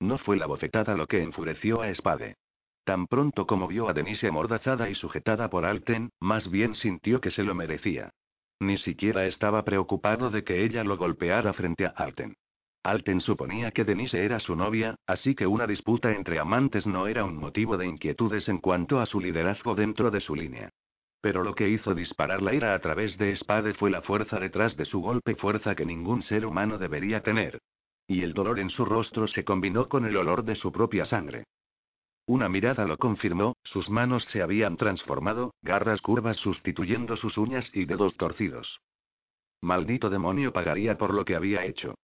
No fue la bofetada lo que enfureció a Spade. Tan pronto como vio a Denise amordazada y sujetada por Alten, más bien sintió que se lo merecía. Ni siquiera estaba preocupado de que ella lo golpeara frente a Alten. Alten suponía que Denise era su novia, así que una disputa entre amantes no era un motivo de inquietudes en cuanto a su liderazgo dentro de su línea. Pero lo que hizo disparar la ira a través de Spade fue la fuerza detrás de su golpe, fuerza que ningún ser humano debería tener. Y el dolor en su rostro se combinó con el olor de su propia sangre. Una mirada lo confirmó, sus manos se habían transformado, garras curvas sustituyendo sus uñas y dedos torcidos. Maldito demonio pagaría por lo que había hecho.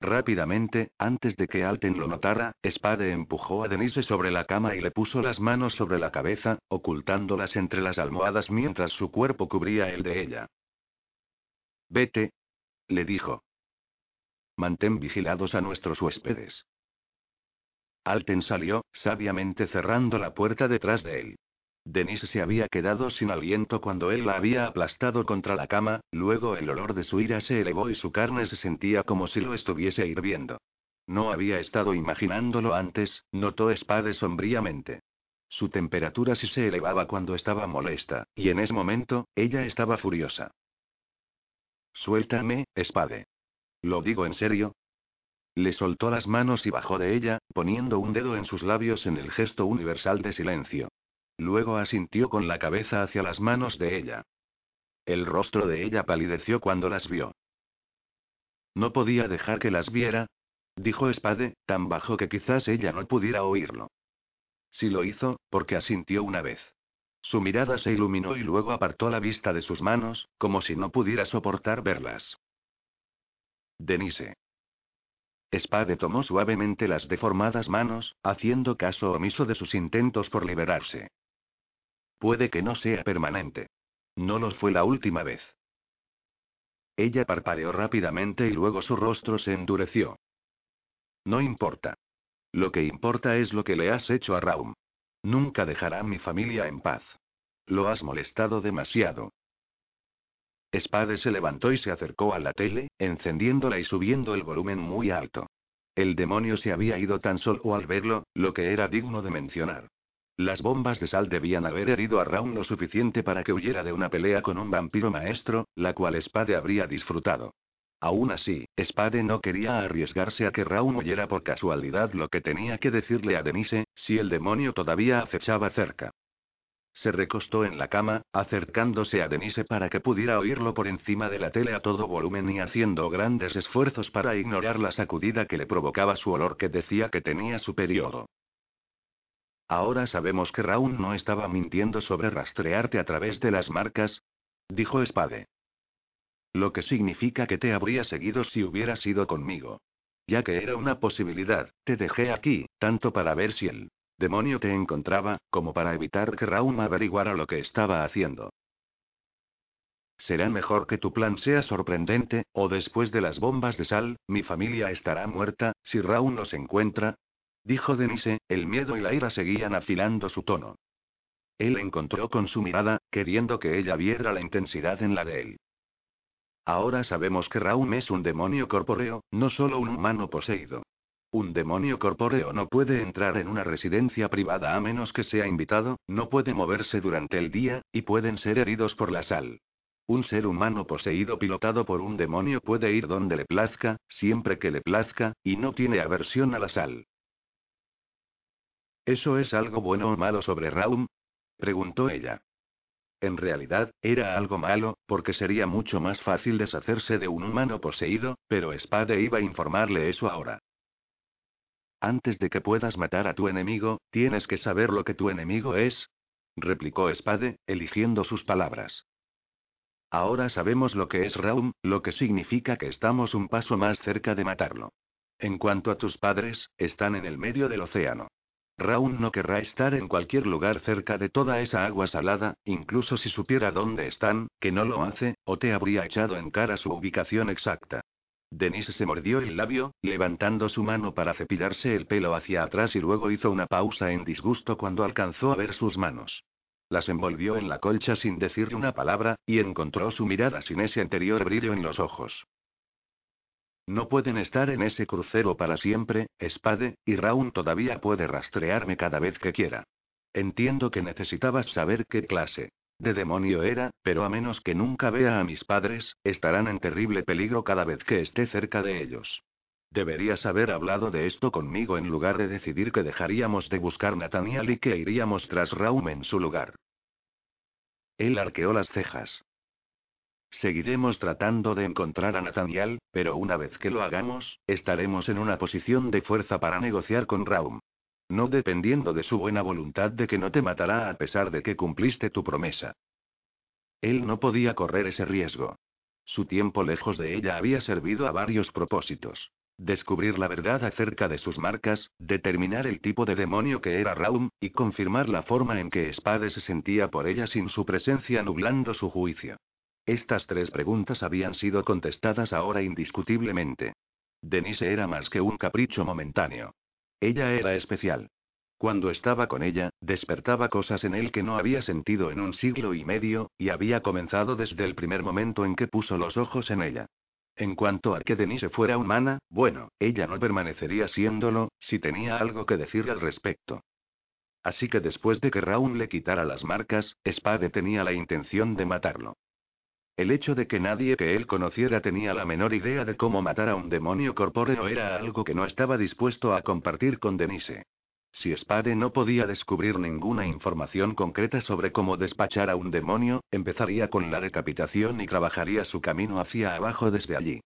Rápidamente, antes de que Alten lo notara, Spade empujó a Denise sobre la cama y le puso las manos sobre la cabeza, ocultándolas entre las almohadas mientras su cuerpo cubría el de ella. Vete. le dijo. Mantén vigilados a nuestros huéspedes. Alten salió, sabiamente cerrando la puerta detrás de él. Denise se había quedado sin aliento cuando él la había aplastado contra la cama, luego el olor de su ira se elevó y su carne se sentía como si lo estuviese hirviendo. No había estado imaginándolo antes, notó Spade sombríamente. Su temperatura sí se elevaba cuando estaba molesta, y en ese momento, ella estaba furiosa. Suéltame, Spade. Lo digo en serio, le soltó las manos y bajó de ella, poniendo un dedo en sus labios en el gesto universal de silencio. Luego asintió con la cabeza hacia las manos de ella. El rostro de ella palideció cuando las vio. No podía dejar que las viera, dijo Spade, tan bajo que quizás ella no pudiera oírlo. Si lo hizo, porque asintió una vez. Su mirada se iluminó y luego apartó la vista de sus manos, como si no pudiera soportar verlas. Denise. Spade tomó suavemente las deformadas manos, haciendo caso omiso de sus intentos por liberarse. Puede que no sea permanente. No lo fue la última vez. Ella parpadeó rápidamente y luego su rostro se endureció. No importa. Lo que importa es lo que le has hecho a Raum. Nunca dejará a mi familia en paz. Lo has molestado demasiado. Spade se levantó y se acercó a la tele, encendiéndola y subiendo el volumen muy alto. El demonio se había ido tan solo al verlo, lo que era digno de mencionar. Las bombas de sal debían haber herido a Raun lo suficiente para que huyera de una pelea con un vampiro maestro, la cual Spade habría disfrutado. Aún así, Spade no quería arriesgarse a que Raun huyera por casualidad lo que tenía que decirle a Denise, si el demonio todavía acechaba cerca. Se recostó en la cama, acercándose a Denise para que pudiera oírlo por encima de la tele a todo volumen y haciendo grandes esfuerzos para ignorar la sacudida que le provocaba su olor que decía que tenía su periodo. Ahora sabemos que Raúl no estaba mintiendo sobre rastrearte a través de las marcas, dijo Spade. Lo que significa que te habría seguido si hubieras ido conmigo. Ya que era una posibilidad, te dejé aquí, tanto para ver si él demonio te encontraba, como para evitar que Raum averiguara lo que estaba haciendo. Será mejor que tu plan sea sorprendente, o después de las bombas de sal, mi familia estará muerta, si Raúl nos encuentra. Dijo Denise, el miedo y la ira seguían afilando su tono. Él encontró con su mirada, queriendo que ella viera la intensidad en la de él. Ahora sabemos que Raúl es un demonio corpóreo, no solo un humano poseído. Un demonio corpóreo no puede entrar en una residencia privada a menos que sea invitado, no puede moverse durante el día, y pueden ser heridos por la sal. Un ser humano poseído pilotado por un demonio puede ir donde le plazca, siempre que le plazca, y no tiene aversión a la sal. ¿Eso es algo bueno o malo sobre Raum? preguntó ella. En realidad, era algo malo, porque sería mucho más fácil deshacerse de un humano poseído, pero Spade iba a informarle eso ahora. Antes de que puedas matar a tu enemigo, tienes que saber lo que tu enemigo es, replicó Spade, eligiendo sus palabras. Ahora sabemos lo que es Raum, lo que significa que estamos un paso más cerca de matarlo. En cuanto a tus padres, están en el medio del océano. Raúl no querrá estar en cualquier lugar cerca de toda esa agua salada, incluso si supiera dónde están, que no lo hace, o te habría echado en cara su ubicación exacta. Denise se mordió el labio, levantando su mano para cepillarse el pelo hacia atrás y luego hizo una pausa en disgusto cuando alcanzó a ver sus manos. Las envolvió en la colcha sin decirle una palabra, y encontró su mirada sin ese anterior brillo en los ojos. No pueden estar en ese crucero para siempre, Spade, y Raun todavía puede rastrearme cada vez que quiera. Entiendo que necesitabas saber qué clase de demonio era, pero a menos que nunca vea a mis padres, estarán en terrible peligro cada vez que esté cerca de ellos. Deberías haber hablado de esto conmigo en lugar de decidir que dejaríamos de buscar Nathaniel y que iríamos tras Raum en su lugar. Él arqueó las cejas. Seguiremos tratando de encontrar a Nathaniel, pero una vez que lo hagamos, estaremos en una posición de fuerza para negociar con Raum. No dependiendo de su buena voluntad de que no te matará a pesar de que cumpliste tu promesa. Él no podía correr ese riesgo. Su tiempo lejos de ella había servido a varios propósitos. Descubrir la verdad acerca de sus marcas, determinar el tipo de demonio que era Raum, y confirmar la forma en que Spade se sentía por ella sin su presencia nublando su juicio. Estas tres preguntas habían sido contestadas ahora indiscutiblemente. Denise era más que un capricho momentáneo. Ella era especial. Cuando estaba con ella, despertaba cosas en él que no había sentido en un siglo y medio, y había comenzado desde el primer momento en que puso los ojos en ella. En cuanto a que Denise fuera humana, bueno, ella no permanecería siéndolo, si tenía algo que decir al respecto. Así que después de que Raun le quitara las marcas, Spade tenía la intención de matarlo. El hecho de que nadie que él conociera tenía la menor idea de cómo matar a un demonio corpóreo era algo que no estaba dispuesto a compartir con Denise. Si Spade no podía descubrir ninguna información concreta sobre cómo despachar a un demonio, empezaría con la decapitación y trabajaría su camino hacia abajo desde allí.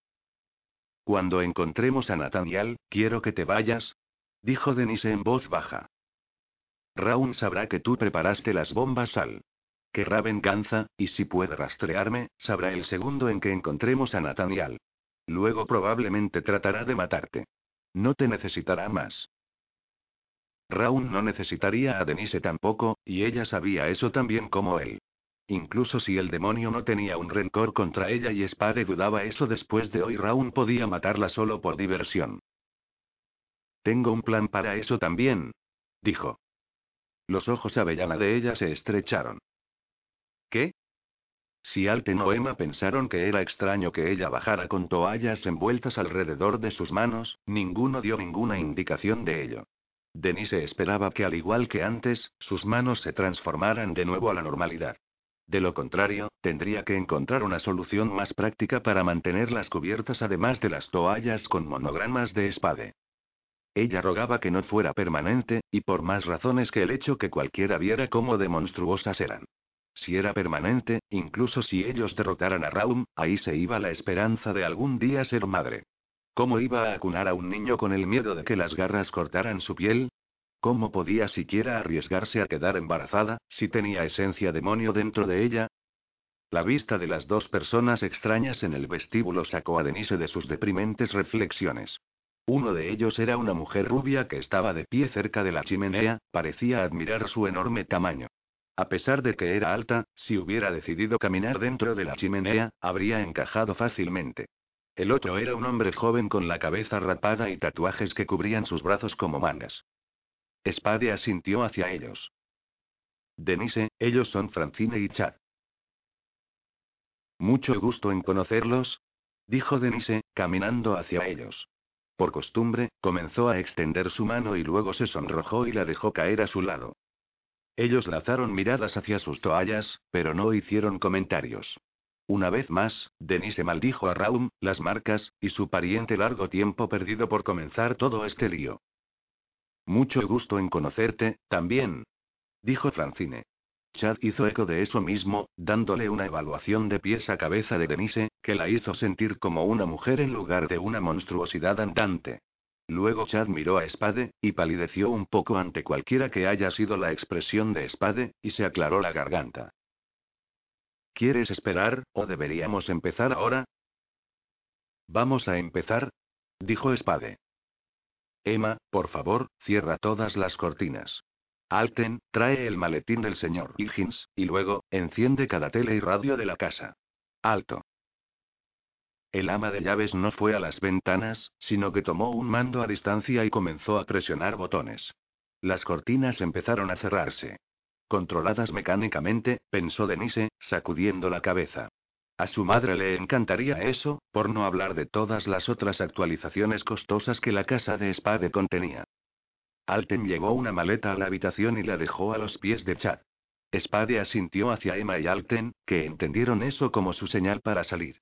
Cuando encontremos a Nathaniel, quiero que te vayas, dijo Denise en voz baja. Raun sabrá que tú preparaste las bombas al Querrá venganza, y si puede rastrearme, sabrá el segundo en que encontremos a Nathaniel. Luego probablemente tratará de matarte. No te necesitará más. Raun no necesitaría a Denise tampoco, y ella sabía eso tan bien como él. Incluso si el demonio no tenía un rencor contra ella y Spade dudaba eso después de hoy, Raun podía matarla solo por diversión. Tengo un plan para eso también, dijo. Los ojos avellana de ella se estrecharon. Si Alten o Emma pensaron que era extraño que ella bajara con toallas envueltas alrededor de sus manos, ninguno dio ninguna indicación de ello. Denise esperaba que al igual que antes, sus manos se transformaran de nuevo a la normalidad. De lo contrario, tendría que encontrar una solución más práctica para mantenerlas cubiertas además de las toallas con monogramas de espade. Ella rogaba que no fuera permanente, y por más razones que el hecho que cualquiera viera cómo de monstruosas eran. Si era permanente, incluso si ellos derrotaran a Raum, ahí se iba la esperanza de algún día ser madre. ¿Cómo iba a acunar a un niño con el miedo de que las garras cortaran su piel? ¿Cómo podía siquiera arriesgarse a quedar embarazada, si tenía esencia demonio dentro de ella? La vista de las dos personas extrañas en el vestíbulo sacó a Denise de sus deprimentes reflexiones. Uno de ellos era una mujer rubia que estaba de pie cerca de la chimenea, parecía admirar su enorme tamaño. A pesar de que era alta, si hubiera decidido caminar dentro de la chimenea, habría encajado fácilmente. El otro era un hombre joven con la cabeza rapada y tatuajes que cubrían sus brazos como mangas. Spade asintió hacia ellos. Denise, ellos son Francine y Chad. Mucho gusto en conocerlos, dijo Denise, caminando hacia ellos. Por costumbre, comenzó a extender su mano y luego se sonrojó y la dejó caer a su lado. Ellos lanzaron miradas hacia sus toallas, pero no hicieron comentarios. Una vez más, Denise maldijo a Raum, las marcas, y su pariente largo tiempo perdido por comenzar todo este lío. Mucho gusto en conocerte, también. Dijo Francine. Chad hizo eco de eso mismo, dándole una evaluación de pies a cabeza de Denise, que la hizo sentir como una mujer en lugar de una monstruosidad andante. Luego Chad miró a Spade, y palideció un poco ante cualquiera que haya sido la expresión de Spade, y se aclaró la garganta. ¿Quieres esperar, o deberíamos empezar ahora? Vamos a empezar, dijo Spade. Emma, por favor, cierra todas las cortinas. Alten, trae el maletín del señor Higgins, y luego, enciende cada tele y radio de la casa. Alto. El ama de llaves no fue a las ventanas, sino que tomó un mando a distancia y comenzó a presionar botones. Las cortinas empezaron a cerrarse. Controladas mecánicamente, pensó Denise, sacudiendo la cabeza. A su madre le encantaría eso, por no hablar de todas las otras actualizaciones costosas que la casa de Spade contenía. Alten llevó una maleta a la habitación y la dejó a los pies de Chad. Spade asintió hacia Emma y Alten, que entendieron eso como su señal para salir.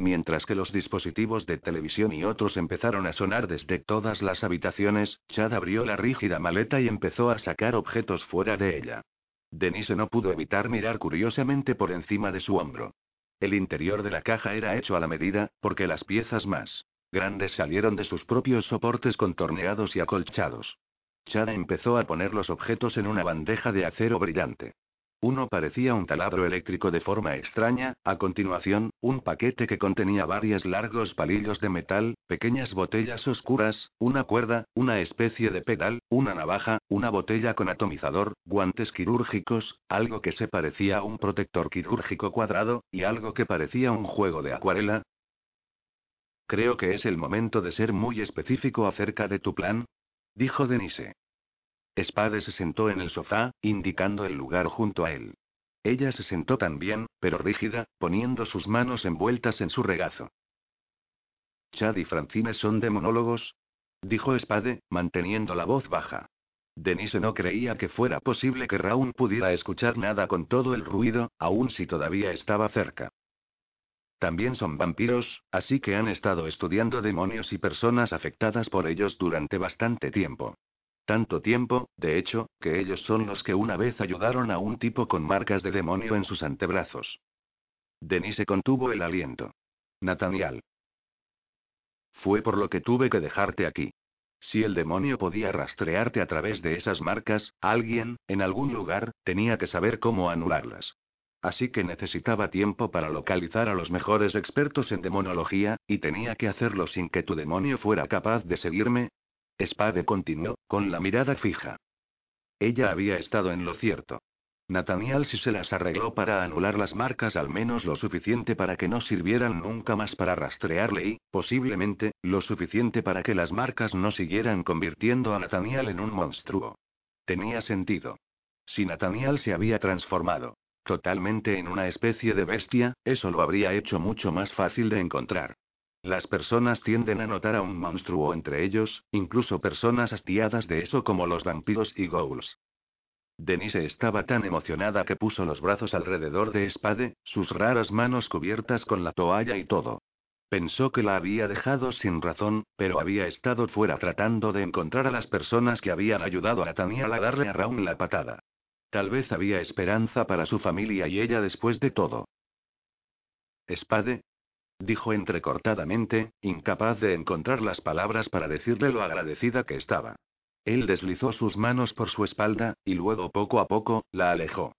Mientras que los dispositivos de televisión y otros empezaron a sonar desde todas las habitaciones, Chad abrió la rígida maleta y empezó a sacar objetos fuera de ella. Denise no pudo evitar mirar curiosamente por encima de su hombro. El interior de la caja era hecho a la medida, porque las piezas más grandes salieron de sus propios soportes contorneados y acolchados. Chad empezó a poner los objetos en una bandeja de acero brillante. Uno parecía un taladro eléctrico de forma extraña, a continuación, un paquete que contenía varios largos palillos de metal, pequeñas botellas oscuras, una cuerda, una especie de pedal, una navaja, una botella con atomizador, guantes quirúrgicos, algo que se parecía a un protector quirúrgico cuadrado, y algo que parecía un juego de acuarela. Creo que es el momento de ser muy específico acerca de tu plan, dijo Denise. Spade se sentó en el sofá, indicando el lugar junto a él. Ella se sentó también, pero rígida, poniendo sus manos envueltas en su regazo. ¿Chad y Francine son demonólogos? dijo Spade, manteniendo la voz baja. Denise no creía que fuera posible que Raun pudiera escuchar nada con todo el ruido, aun si todavía estaba cerca. También son vampiros, así que han estado estudiando demonios y personas afectadas por ellos durante bastante tiempo. Tanto tiempo, de hecho, que ellos son los que una vez ayudaron a un tipo con marcas de demonio en sus antebrazos. Denise contuvo el aliento. Nathaniel. Fue por lo que tuve que dejarte aquí. Si el demonio podía rastrearte a través de esas marcas, alguien, en algún lugar, tenía que saber cómo anularlas. Así que necesitaba tiempo para localizar a los mejores expertos en demonología, y tenía que hacerlo sin que tu demonio fuera capaz de seguirme, Spade continuó, con la mirada fija. Ella había estado en lo cierto. Nathaniel si se las arregló para anular las marcas al menos lo suficiente para que no sirvieran nunca más para rastrearle y, posiblemente, lo suficiente para que las marcas no siguieran convirtiendo a Nathaniel en un monstruo. Tenía sentido. Si Nathaniel se había transformado totalmente en una especie de bestia, eso lo habría hecho mucho más fácil de encontrar. Las personas tienden a notar a un monstruo entre ellos, incluso personas hastiadas de eso como los vampiros y ghouls. Denise estaba tan emocionada que puso los brazos alrededor de Spade, sus raras manos cubiertas con la toalla y todo. Pensó que la había dejado sin razón, pero había estado fuera tratando de encontrar a las personas que habían ayudado a Nathaniel a darle a Raúl la patada. Tal vez había esperanza para su familia y ella después de todo. Spade, dijo entrecortadamente, incapaz de encontrar las palabras para decirle lo agradecida que estaba. Él deslizó sus manos por su espalda, y luego poco a poco, la alejó.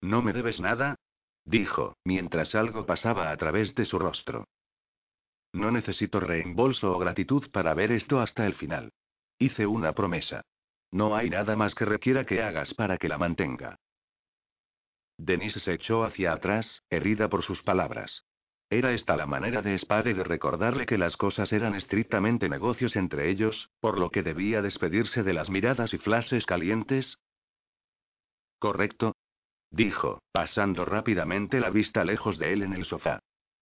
¿No me debes nada? dijo, mientras algo pasaba a través de su rostro. No necesito reembolso o gratitud para ver esto hasta el final. Hice una promesa. No hay nada más que requiera que hagas para que la mantenga. Denise se echó hacia atrás, herida por sus palabras. Era esta la manera de Spade de recordarle que las cosas eran estrictamente negocios entre ellos, por lo que debía despedirse de las miradas y flashes calientes. Correcto. Dijo, pasando rápidamente la vista lejos de él en el sofá.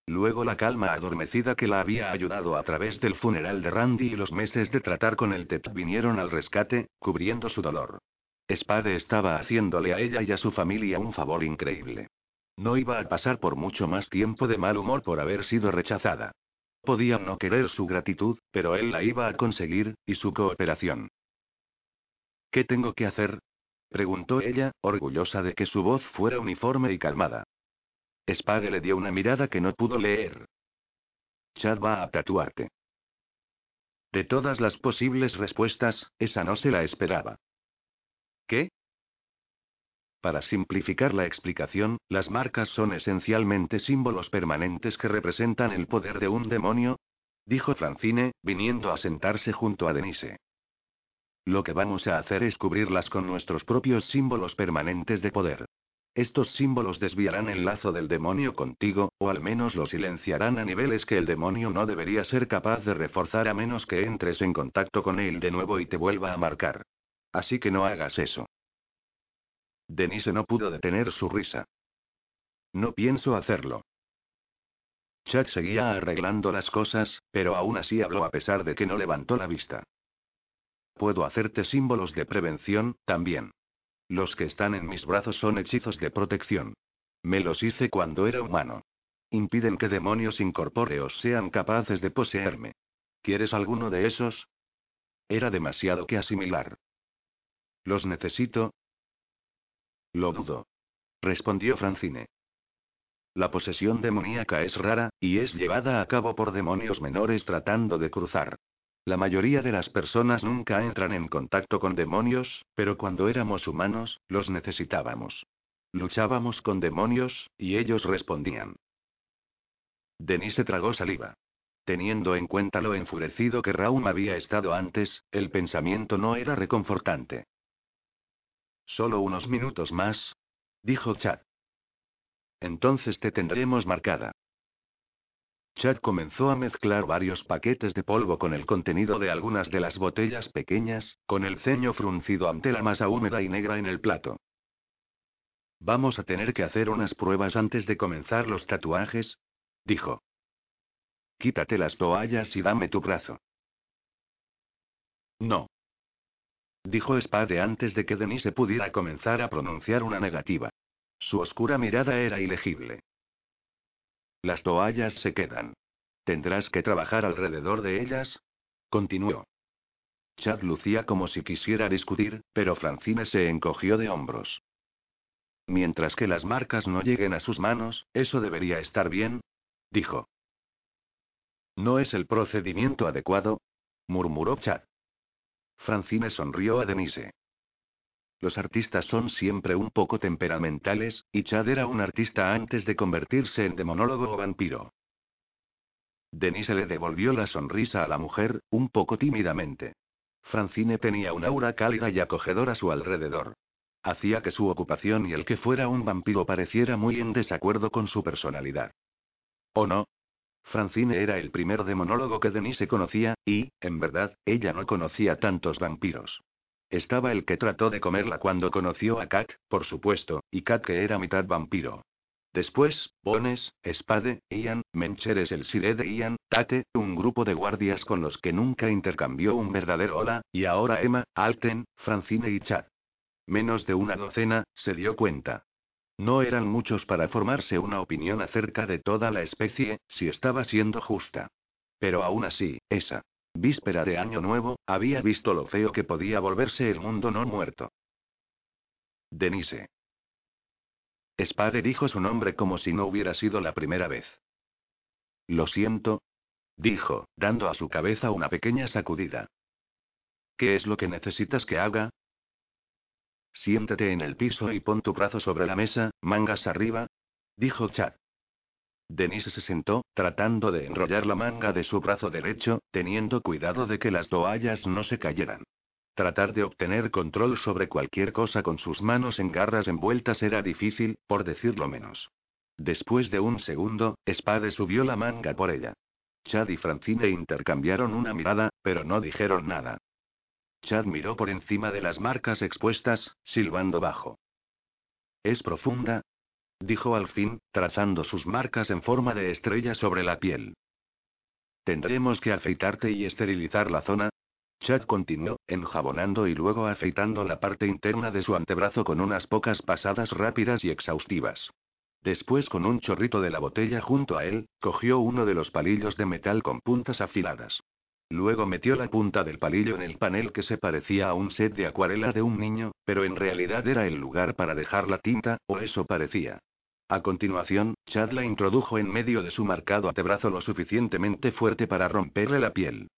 Luego la calma adormecida que la había ayudado a través del funeral de Randy y los meses de tratar con el TET vinieron al rescate, cubriendo su dolor. Spade estaba haciéndole a ella y a su familia un favor increíble. No iba a pasar por mucho más tiempo de mal humor por haber sido rechazada. Podía no querer su gratitud, pero él la iba a conseguir, y su cooperación. ¿Qué tengo que hacer? preguntó ella, orgullosa de que su voz fuera uniforme y calmada. Spade le dio una mirada que no pudo leer. Chad va a tatuarte. De todas las posibles respuestas, esa no se la esperaba. ¿Qué? Para simplificar la explicación, las marcas son esencialmente símbolos permanentes que representan el poder de un demonio. dijo Francine, viniendo a sentarse junto a Denise. Lo que vamos a hacer es cubrirlas con nuestros propios símbolos permanentes de poder. Estos símbolos desviarán el lazo del demonio contigo, o al menos lo silenciarán a niveles que el demonio no debería ser capaz de reforzar a menos que entres en contacto con él de nuevo y te vuelva a marcar. Así que no hagas eso. Denise no pudo detener su risa. No pienso hacerlo. Chad seguía arreglando las cosas, pero aún así habló a pesar de que no levantó la vista. Puedo hacerte símbolos de prevención, también. Los que están en mis brazos son hechizos de protección. Me los hice cuando era humano. Impiden que demonios incorpóreos sean capaces de poseerme. ¿Quieres alguno de esos? Era demasiado que asimilar. ¿Los necesito? Lo dudo. Respondió Francine. La posesión demoníaca es rara, y es llevada a cabo por demonios menores tratando de cruzar. La mayoría de las personas nunca entran en contacto con demonios, pero cuando éramos humanos, los necesitábamos. Luchábamos con demonios, y ellos respondían. Denise tragó saliva. Teniendo en cuenta lo enfurecido que Raum había estado antes, el pensamiento no era reconfortante. Solo unos minutos más, dijo Chad. Entonces te tendremos marcada. Chad comenzó a mezclar varios paquetes de polvo con el contenido de algunas de las botellas pequeñas, con el ceño fruncido ante la masa húmeda y negra en el plato. Vamos a tener que hacer unas pruebas antes de comenzar los tatuajes, dijo. Quítate las toallas y dame tu brazo. No. Dijo Spade antes de que Denise pudiera comenzar a pronunciar una negativa. Su oscura mirada era ilegible. Las toallas se quedan. ¿Tendrás que trabajar alrededor de ellas? Continuó. Chad lucía como si quisiera discutir, pero Francine se encogió de hombros. Mientras que las marcas no lleguen a sus manos, eso debería estar bien, dijo. ¿No es el procedimiento adecuado? murmuró Chad. Francine sonrió a Denise. Los artistas son siempre un poco temperamentales, y Chad era un artista antes de convertirse en demonólogo o vampiro. Denise le devolvió la sonrisa a la mujer, un poco tímidamente. Francine tenía un aura cálida y acogedora a su alrededor. Hacía que su ocupación y el que fuera un vampiro pareciera muy en desacuerdo con su personalidad. ¿O no? Francine era el primer demonólogo que Denise conocía, y, en verdad, ella no conocía tantos vampiros. Estaba el que trató de comerla cuando conoció a Kat, por supuesto, y Kat que era mitad vampiro. Después, Bones, Spade, Ian, Mencheres el Sire de Ian, Tate, un grupo de guardias con los que nunca intercambió un verdadero hola, y ahora Emma, Alten, Francine y Chad. Menos de una docena, se dio cuenta. No eran muchos para formarse una opinión acerca de toda la especie, si estaba siendo justa. Pero aún así, esa Víspera de Año Nuevo, había visto lo feo que podía volverse el mundo no muerto. Denise. Spade dijo su nombre como si no hubiera sido la primera vez. Lo siento, dijo, dando a su cabeza una pequeña sacudida. ¿Qué es lo que necesitas que haga? Siéntate en el piso y pon tu brazo sobre la mesa, mangas arriba, dijo Chad. Denise se sentó, tratando de enrollar la manga de su brazo derecho, teniendo cuidado de que las toallas no se cayeran. Tratar de obtener control sobre cualquier cosa con sus manos en garras envueltas era difícil, por decirlo menos. Después de un segundo, Spade subió la manga por ella. Chad y Francine intercambiaron una mirada, pero no dijeron nada. Chad miró por encima de las marcas expuestas, silbando bajo. Es profunda, dijo al fin, trazando sus marcas en forma de estrella sobre la piel. ¿Tendremos que afeitarte y esterilizar la zona? Chad continuó, enjabonando y luego afeitando la parte interna de su antebrazo con unas pocas pasadas rápidas y exhaustivas. Después, con un chorrito de la botella junto a él, cogió uno de los palillos de metal con puntas afiladas. Luego metió la punta del palillo en el panel que se parecía a un set de acuarela de un niño, pero en realidad era el lugar para dejar la tinta, o eso parecía. A continuación, Chad la introdujo en medio de su marcado antebrazo lo suficientemente fuerte para romperle la piel.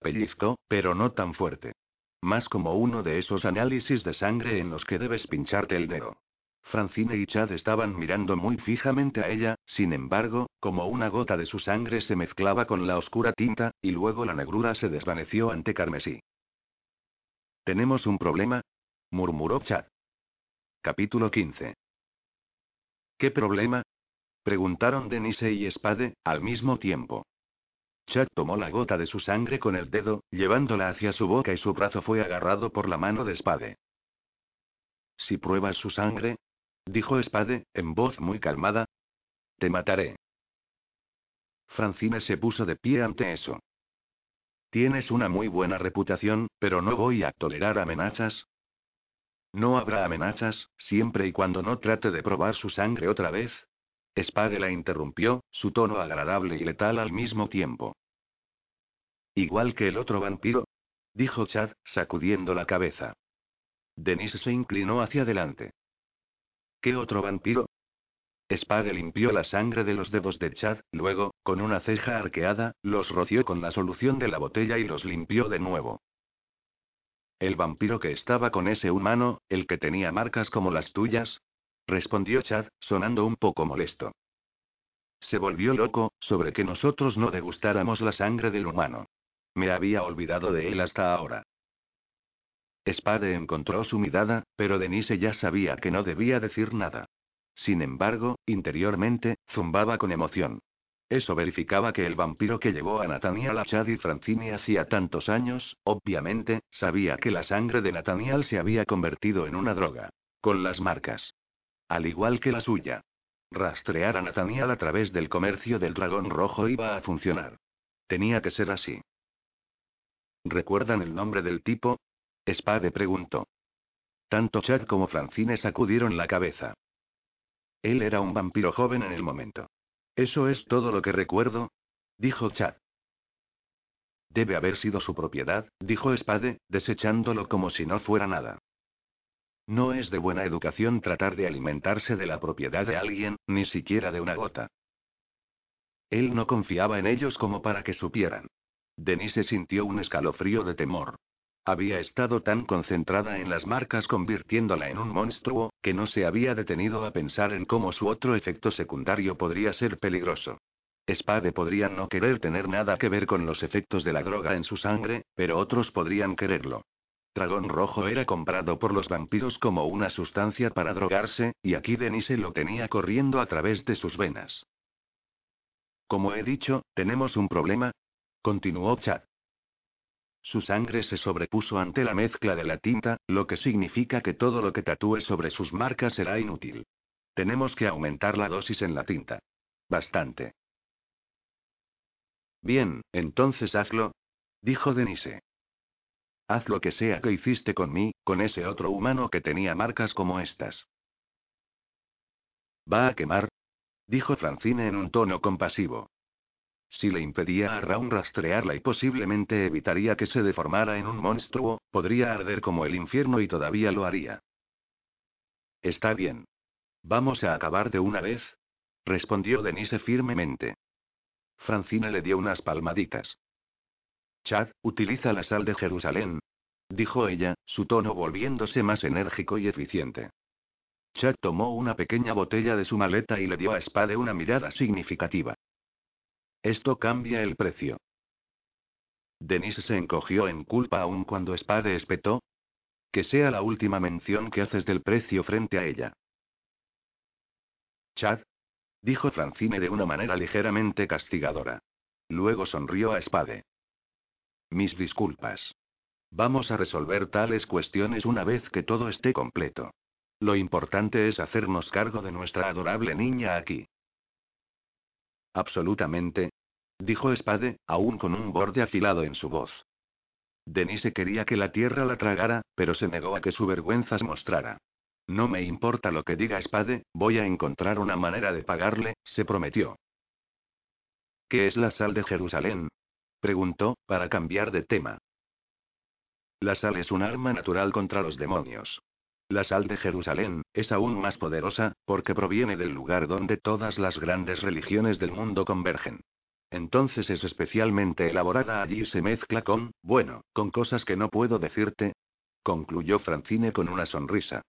Pellizcó, pero no tan fuerte. Más como uno de esos análisis de sangre en los que debes pincharte el dedo. Francine y Chad estaban mirando muy fijamente a ella, sin embargo, como una gota de su sangre se mezclaba con la oscura tinta, y luego la negrura se desvaneció ante Carmesí. ¿Tenemos un problema? murmuró Chad. Capítulo 15. ¿Qué problema? preguntaron Denise y Spade, al mismo tiempo. Chad tomó la gota de su sangre con el dedo, llevándola hacia su boca y su brazo fue agarrado por la mano de Spade. Si pruebas su sangre, dijo Spade, en voz muy calmada, te mataré. Francine se puso de pie ante eso. Tienes una muy buena reputación, pero no voy a tolerar amenazas. No habrá amenazas, siempre y cuando no trate de probar su sangre otra vez, Spade la interrumpió, su tono agradable y letal al mismo tiempo. Igual que el otro vampiro, dijo Chad, sacudiendo la cabeza. Denise se inclinó hacia adelante. ¿Qué otro vampiro? Spade limpió la sangre de los dedos de Chad, luego, con una ceja arqueada, los roció con la solución de la botella y los limpió de nuevo. El vampiro que estaba con ese humano, el que tenía marcas como las tuyas, respondió Chad, sonando un poco molesto. Se volvió loco, sobre que nosotros no degustáramos la sangre del humano. Me había olvidado de él hasta ahora. Spade encontró su mirada, pero Denise ya sabía que no debía decir nada. Sin embargo, interiormente, zumbaba con emoción. Eso verificaba que el vampiro que llevó a Nathaniel a Chad y Francini hacía tantos años, obviamente, sabía que la sangre de Nathaniel se había convertido en una droga. Con las marcas. Al igual que la suya. Rastrear a Nathaniel a través del comercio del dragón rojo iba a funcionar. Tenía que ser así. ¿Recuerdan el nombre del tipo? Spade preguntó. Tanto Chad como Francine sacudieron la cabeza. Él era un vampiro joven en el momento. ¿Eso es todo lo que recuerdo? dijo Chad. Debe haber sido su propiedad, dijo Spade, desechándolo como si no fuera nada. No es de buena educación tratar de alimentarse de la propiedad de alguien, ni siquiera de una gota. Él no confiaba en ellos como para que supieran. Denise sintió un escalofrío de temor. Había estado tan concentrada en las marcas convirtiéndola en un monstruo, que no se había detenido a pensar en cómo su otro efecto secundario podría ser peligroso. Spade podría no querer tener nada que ver con los efectos de la droga en su sangre, pero otros podrían quererlo. Dragón rojo era comprado por los vampiros como una sustancia para drogarse, y aquí Denise lo tenía corriendo a través de sus venas. Como he dicho, tenemos un problema, continuó Chad. Su sangre se sobrepuso ante la mezcla de la tinta, lo que significa que todo lo que tatúe sobre sus marcas será inútil. Tenemos que aumentar la dosis en la tinta. Bastante. Bien, entonces hazlo, dijo Denise. Haz lo que sea que hiciste con mí, con ese otro humano que tenía marcas como estas. ¿Va a quemar? dijo Francine en un tono compasivo. Si le impedía a Raun rastrearla y posiblemente evitaría que se deformara en un monstruo, podría arder como el infierno y todavía lo haría. Está bien. ¿Vamos a acabar de una vez? respondió Denise firmemente. Francine le dio unas palmaditas. Chad, utiliza la sal de Jerusalén. Dijo ella, su tono volviéndose más enérgico y eficiente. Chad tomó una pequeña botella de su maleta y le dio a Spade una mirada significativa. Esto cambia el precio. Denise se encogió en culpa aun cuando Spade espetó. Que sea la última mención que haces del precio frente a ella. Chad. Dijo Francine de una manera ligeramente castigadora. Luego sonrió a Spade. Mis disculpas. Vamos a resolver tales cuestiones una vez que todo esté completo. Lo importante es hacernos cargo de nuestra adorable niña aquí. Absolutamente. Dijo Spade, aún con un borde afilado en su voz. Denise quería que la tierra la tragara, pero se negó a que su vergüenza se mostrara. No me importa lo que diga Spade, voy a encontrar una manera de pagarle, se prometió. ¿Qué es la sal de Jerusalén? Preguntó, para cambiar de tema. La sal es un arma natural contra los demonios. La sal de Jerusalén, es aún más poderosa, porque proviene del lugar donde todas las grandes religiones del mundo convergen. Entonces es especialmente elaborada allí y se mezcla con, bueno, con cosas que no puedo decirte, concluyó Francine con una sonrisa.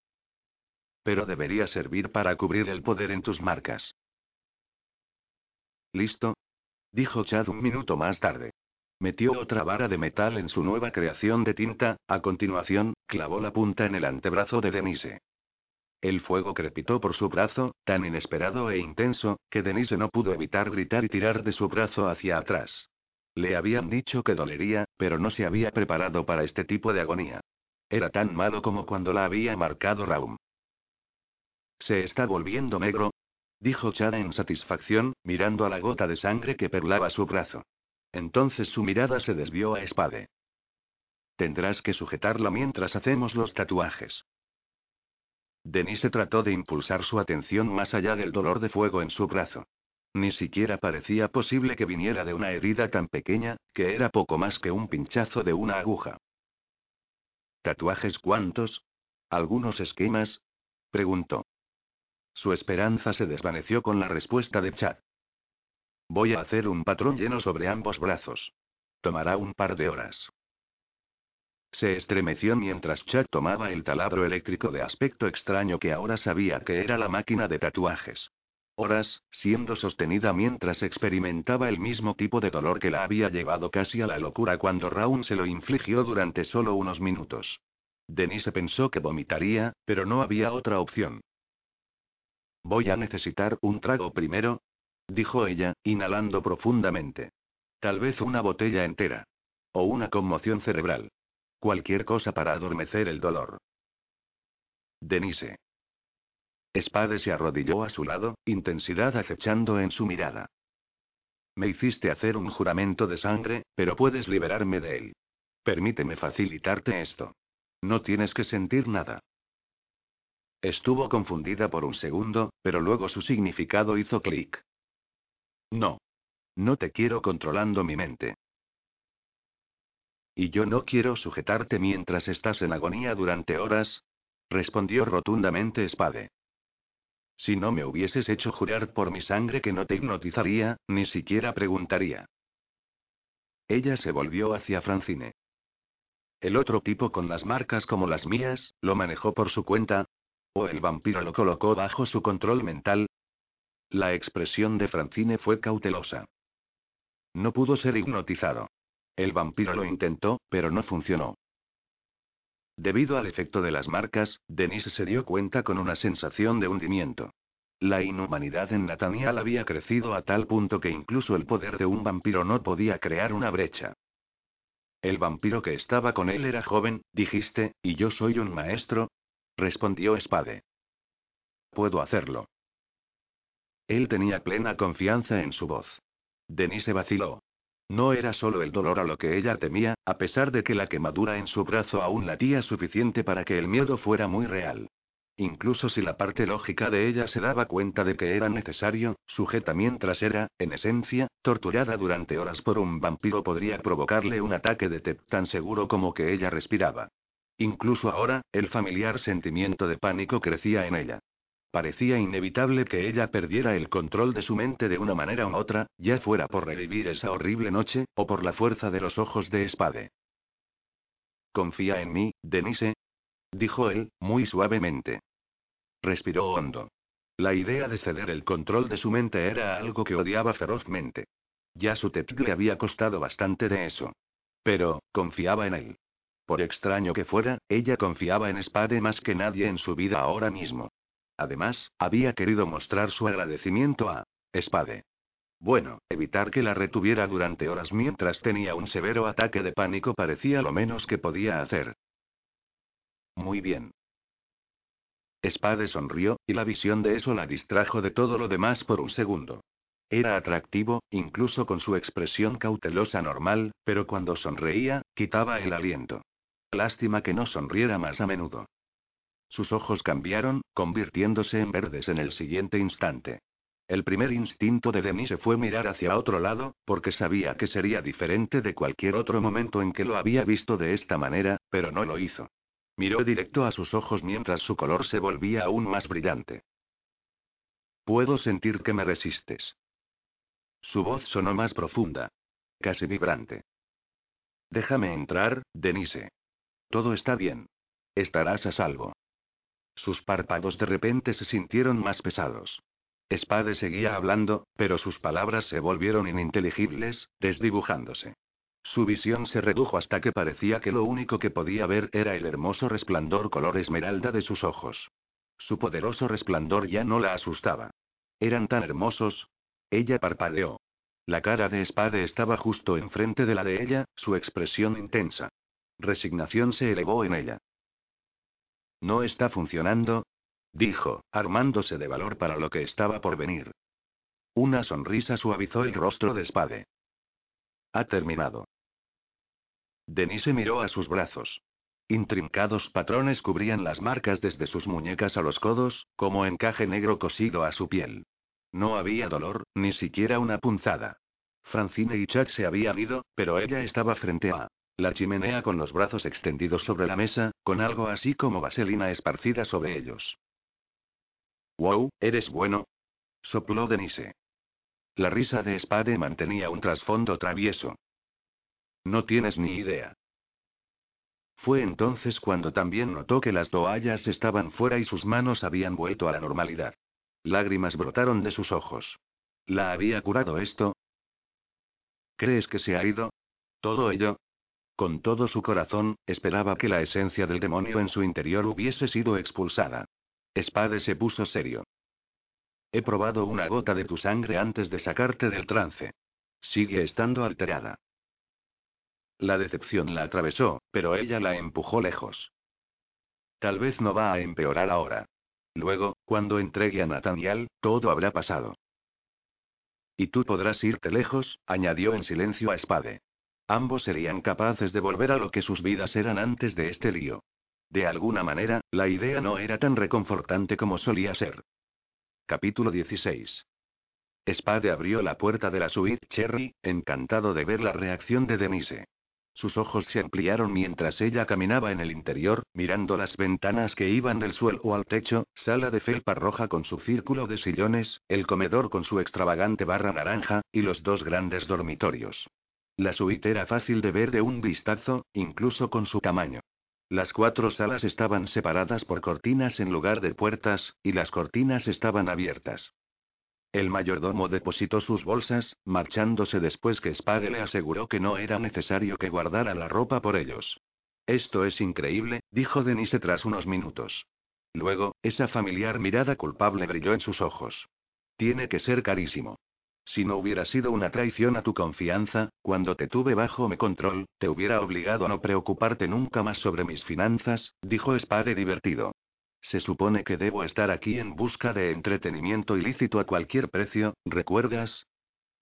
pero debería servir para cubrir el poder en tus marcas. ¿Listo? Dijo Chad un minuto más tarde. Metió otra vara de metal en su nueva creación de tinta, a continuación, clavó la punta en el antebrazo de Denise. El fuego crepitó por su brazo, tan inesperado e intenso, que Denise no pudo evitar gritar y tirar de su brazo hacia atrás. Le habían dicho que dolería, pero no se había preparado para este tipo de agonía. Era tan malo como cuando la había marcado Raum. Se está volviendo negro, dijo Chad en satisfacción, mirando a la gota de sangre que perlaba su brazo. Entonces su mirada se desvió a Spade. Tendrás que sujetarla mientras hacemos los tatuajes. Denise trató de impulsar su atención más allá del dolor de fuego en su brazo. Ni siquiera parecía posible que viniera de una herida tan pequeña, que era poco más que un pinchazo de una aguja. ¿Tatuajes cuántos? ¿Algunos esquemas? preguntó. Su esperanza se desvaneció con la respuesta de Chad. Voy a hacer un patrón lleno sobre ambos brazos. Tomará un par de horas. Se estremeció mientras Chad tomaba el taladro eléctrico de aspecto extraño que ahora sabía que era la máquina de tatuajes. Horas, siendo sostenida mientras experimentaba el mismo tipo de dolor que la había llevado casi a la locura cuando Raun se lo infligió durante solo unos minutos. Denise pensó que vomitaría, pero no había otra opción. Voy a necesitar un trago primero, dijo ella, inhalando profundamente. Tal vez una botella entera. O una conmoción cerebral. Cualquier cosa para adormecer el dolor. Denise. Spade se arrodilló a su lado, intensidad acechando en su mirada. Me hiciste hacer un juramento de sangre, pero puedes liberarme de él. Permíteme facilitarte esto. No tienes que sentir nada. Estuvo confundida por un segundo, pero luego su significado hizo clic. No. No te quiero controlando mi mente. Y yo no quiero sujetarte mientras estás en agonía durante horas, respondió rotundamente Spade. Si no me hubieses hecho jurar por mi sangre que no te hipnotizaría, ni siquiera preguntaría. Ella se volvió hacia Francine. El otro tipo con las marcas como las mías, lo manejó por su cuenta. ¿O el vampiro lo colocó bajo su control mental? La expresión de Francine fue cautelosa. No pudo ser hipnotizado. El vampiro lo intentó, pero no funcionó. Debido al efecto de las marcas, Denise se dio cuenta con una sensación de hundimiento. La inhumanidad en Nathaniel había crecido a tal punto que incluso el poder de un vampiro no podía crear una brecha. El vampiro que estaba con él era joven, dijiste, y yo soy un maestro, respondió Spade. Puedo hacerlo. Él tenía plena confianza en su voz. Denise vaciló. No era solo el dolor a lo que ella temía, a pesar de que la quemadura en su brazo aún latía suficiente para que el miedo fuera muy real. Incluso si la parte lógica de ella se daba cuenta de que era necesario, sujeta mientras era, en esencia, torturada durante horas por un vampiro podría provocarle un ataque de TEP tan seguro como que ella respiraba. Incluso ahora, el familiar sentimiento de pánico crecía en ella. Parecía inevitable que ella perdiera el control de su mente de una manera u otra, ya fuera por revivir esa horrible noche, o por la fuerza de los ojos de Spade. Confía en mí, Denise, dijo él, muy suavemente. Respiró hondo. La idea de ceder el control de su mente era algo que odiaba ferozmente. Ya su TEP le había costado bastante de eso. Pero, confiaba en él. Por extraño que fuera, ella confiaba en Spade más que nadie en su vida ahora mismo. Además, había querido mostrar su agradecimiento a Spade. Bueno, evitar que la retuviera durante horas mientras tenía un severo ataque de pánico parecía lo menos que podía hacer. Muy bien. Spade sonrió, y la visión de eso la distrajo de todo lo demás por un segundo. Era atractivo, incluso con su expresión cautelosa normal, pero cuando sonreía, quitaba el aliento. Lástima que no sonriera más a menudo. Sus ojos cambiaron, convirtiéndose en verdes en el siguiente instante. El primer instinto de Denise fue mirar hacia otro lado, porque sabía que sería diferente de cualquier otro momento en que lo había visto de esta manera, pero no lo hizo. Miró directo a sus ojos mientras su color se volvía aún más brillante. Puedo sentir que me resistes. Su voz sonó más profunda. Casi vibrante. Déjame entrar, Denise. Todo está bien. Estarás a salvo. Sus párpados de repente se sintieron más pesados. Spade seguía hablando, pero sus palabras se volvieron ininteligibles, desdibujándose. Su visión se redujo hasta que parecía que lo único que podía ver era el hermoso resplandor color esmeralda de sus ojos. Su poderoso resplandor ya no la asustaba. Eran tan hermosos. Ella parpadeó. La cara de Spade estaba justo enfrente de la de ella, su expresión intensa. Resignación se elevó en ella. ¿No está funcionando? dijo, armándose de valor para lo que estaba por venir. Una sonrisa suavizó el rostro de Spade. Ha terminado. Denise miró a sus brazos. Intrincados patrones cubrían las marcas desde sus muñecas a los codos, como encaje negro cosido a su piel. No había dolor, ni siquiera una punzada. Francine y Chad se habían ido, pero ella estaba frente a la chimenea con los brazos extendidos sobre la mesa, con algo así como vaselina esparcida sobre ellos. Wow, ¿eres bueno? sopló Denise. La risa de Spade mantenía un trasfondo travieso. No tienes ni idea. Fue entonces cuando también notó que las toallas estaban fuera y sus manos habían vuelto a la normalidad. Lágrimas brotaron de sus ojos. ¿La había curado esto? ¿Crees que se ha ido? ¿Todo ello? Con todo su corazón, esperaba que la esencia del demonio en su interior hubiese sido expulsada. Spade se puso serio. He probado una gota de tu sangre antes de sacarte del trance. Sigue estando alterada. La decepción la atravesó, pero ella la empujó lejos. Tal vez no va a empeorar ahora. Luego, cuando entregue a Nathaniel, todo habrá pasado. Y tú podrás irte lejos, añadió en silencio a Spade. Ambos serían capaces de volver a lo que sus vidas eran antes de este lío. De alguna manera, la idea no era tan reconfortante como solía ser. Capítulo 16. Spade abrió la puerta de la suite Cherry, encantado de ver la reacción de Denise. Sus ojos se ampliaron mientras ella caminaba en el interior, mirando las ventanas que iban del suelo al techo, sala de felpa roja con su círculo de sillones, el comedor con su extravagante barra naranja, y los dos grandes dormitorios. La suite era fácil de ver de un vistazo, incluso con su tamaño. Las cuatro salas estaban separadas por cortinas en lugar de puertas, y las cortinas estaban abiertas. El mayordomo depositó sus bolsas, marchándose después que Spade le aseguró que no era necesario que guardara la ropa por ellos. Esto es increíble, dijo Denise tras unos minutos. Luego, esa familiar mirada culpable brilló en sus ojos. Tiene que ser carísimo. Si no hubiera sido una traición a tu confianza, cuando te tuve bajo mi control, te hubiera obligado a no preocuparte nunca más sobre mis finanzas, dijo Spade divertido. Se supone que debo estar aquí en busca de entretenimiento ilícito a cualquier precio, ¿recuerdas?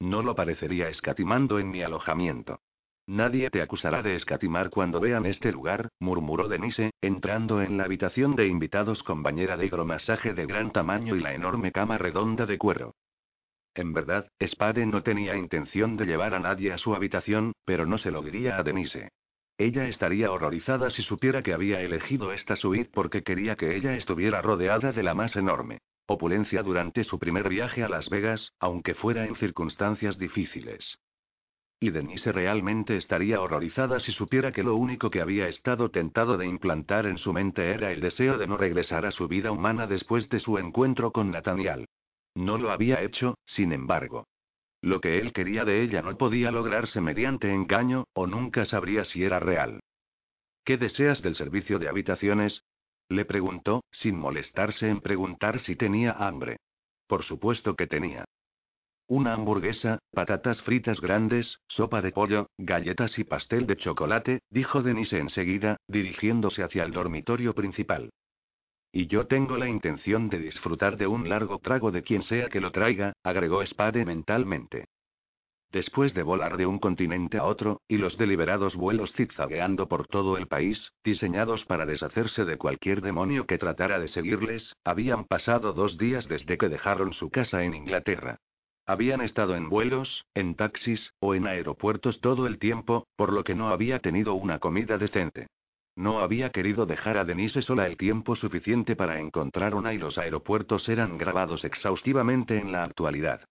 No lo parecería escatimando en mi alojamiento. Nadie te acusará de escatimar cuando vean este lugar, murmuró Denise, entrando en la habitación de invitados con bañera de hidromasaje de gran tamaño y la enorme cama redonda de cuero. En verdad, Spade no tenía intención de llevar a nadie a su habitación, pero no se lo diría a Denise. Ella estaría horrorizada si supiera que había elegido esta suite porque quería que ella estuviera rodeada de la más enorme opulencia durante su primer viaje a Las Vegas, aunque fuera en circunstancias difíciles. Y Denise realmente estaría horrorizada si supiera que lo único que había estado tentado de implantar en su mente era el deseo de no regresar a su vida humana después de su encuentro con Nathaniel. No lo había hecho, sin embargo. Lo que él quería de ella no podía lograrse mediante engaño, o nunca sabría si era real. ¿Qué deseas del servicio de habitaciones? Le preguntó, sin molestarse en preguntar si tenía hambre. Por supuesto que tenía. Una hamburguesa, patatas fritas grandes, sopa de pollo, galletas y pastel de chocolate, dijo Denise enseguida, dirigiéndose hacia el dormitorio principal. Y yo tengo la intención de disfrutar de un largo trago de quien sea que lo traiga, agregó Spade mentalmente. Después de volar de un continente a otro, y los deliberados vuelos zigzagueando por todo el país, diseñados para deshacerse de cualquier demonio que tratara de seguirles, habían pasado dos días desde que dejaron su casa en Inglaterra. Habían estado en vuelos, en taxis, o en aeropuertos todo el tiempo, por lo que no había tenido una comida decente. No había querido dejar a Denise sola el tiempo suficiente para encontrar una y los aeropuertos eran grabados exhaustivamente en la actualidad.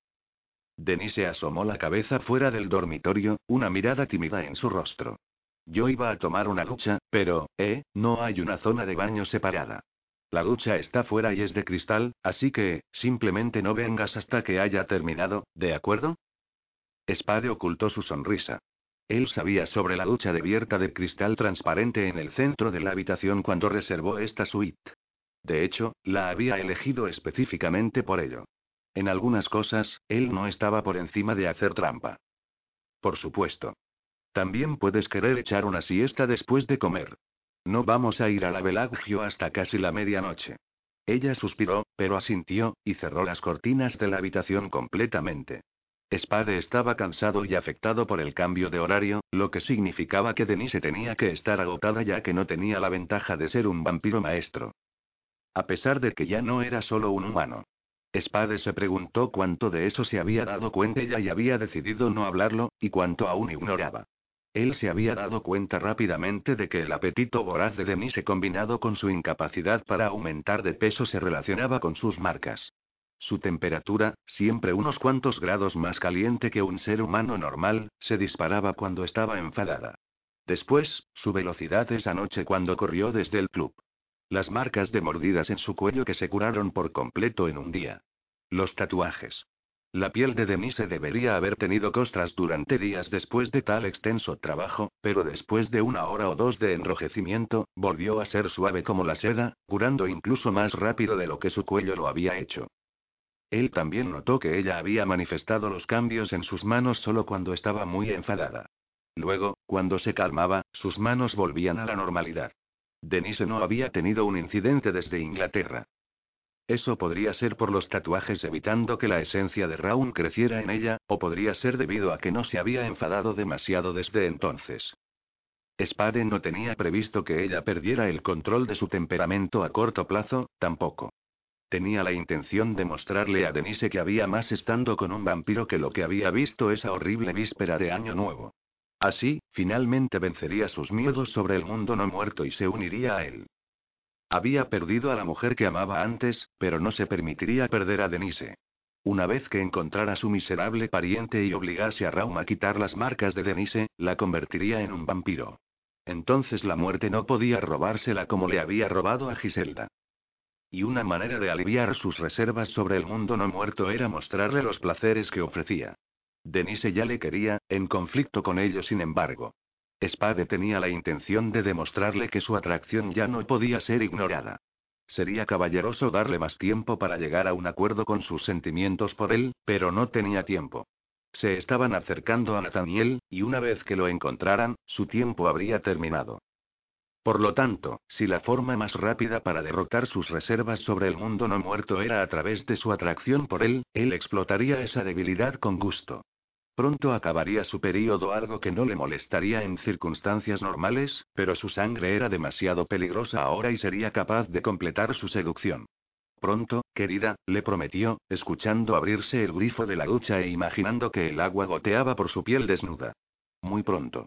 Denise asomó la cabeza fuera del dormitorio, una mirada tímida en su rostro. Yo iba a tomar una ducha, pero, eh, no hay una zona de baño separada. La ducha está fuera y es de cristal, así que, simplemente no vengas hasta que haya terminado, ¿de acuerdo? Spade ocultó su sonrisa. Él sabía sobre la ducha de abierta de cristal transparente en el centro de la habitación cuando reservó esta suite. De hecho, la había elegido específicamente por ello. En algunas cosas, él no estaba por encima de hacer trampa. Por supuesto. También puedes querer echar una siesta después de comer. No vamos a ir a la Velagio hasta casi la medianoche. Ella suspiró, pero asintió, y cerró las cortinas de la habitación completamente. Spade estaba cansado y afectado por el cambio de horario, lo que significaba que Denise tenía que estar agotada ya que no tenía la ventaja de ser un vampiro maestro. A pesar de que ya no era solo un humano. Spade se preguntó cuánto de eso se había dado cuenta ella y había decidido no hablarlo, y cuánto aún ignoraba. Él se había dado cuenta rápidamente de que el apetito voraz de Denise combinado con su incapacidad para aumentar de peso se relacionaba con sus marcas. Su temperatura, siempre unos cuantos grados más caliente que un ser humano normal, se disparaba cuando estaba enfadada. Después, su velocidad esa noche cuando corrió desde el club. Las marcas de mordidas en su cuello que se curaron por completo en un día. Los tatuajes. La piel de Denise debería haber tenido costras durante días después de tal extenso trabajo, pero después de una hora o dos de enrojecimiento, volvió a ser suave como la seda, curando incluso más rápido de lo que su cuello lo había hecho. Él también notó que ella había manifestado los cambios en sus manos solo cuando estaba muy enfadada. Luego, cuando se calmaba, sus manos volvían a la normalidad. Denise no había tenido un incidente desde Inglaterra. Eso podría ser por los tatuajes evitando que la esencia de Raun creciera en ella, o podría ser debido a que no se había enfadado demasiado desde entonces. Spade no tenía previsto que ella perdiera el control de su temperamento a corto plazo, tampoco. Tenía la intención de mostrarle a Denise que había más estando con un vampiro que lo que había visto esa horrible víspera de Año Nuevo. Así, finalmente vencería sus miedos sobre el mundo no muerto y se uniría a él. Había perdido a la mujer que amaba antes, pero no se permitiría perder a Denise. Una vez que encontrara a su miserable pariente y obligase a Raum a quitar las marcas de Denise, la convertiría en un vampiro. Entonces la muerte no podía robársela como le había robado a Giselda. Y una manera de aliviar sus reservas sobre el mundo no muerto era mostrarle los placeres que ofrecía. Denise ya le quería, en conflicto con ello sin embargo. Spade tenía la intención de demostrarle que su atracción ya no podía ser ignorada. Sería caballeroso darle más tiempo para llegar a un acuerdo con sus sentimientos por él, pero no tenía tiempo. Se estaban acercando a Nathaniel, y una vez que lo encontraran, su tiempo habría terminado. Por lo tanto, si la forma más rápida para derrotar sus reservas sobre el mundo no muerto era a través de su atracción por él, él explotaría esa debilidad con gusto. Pronto acabaría su periodo, algo que no le molestaría en circunstancias normales, pero su sangre era demasiado peligrosa ahora y sería capaz de completar su seducción. Pronto, querida, le prometió, escuchando abrirse el grifo de la ducha e imaginando que el agua goteaba por su piel desnuda. Muy pronto.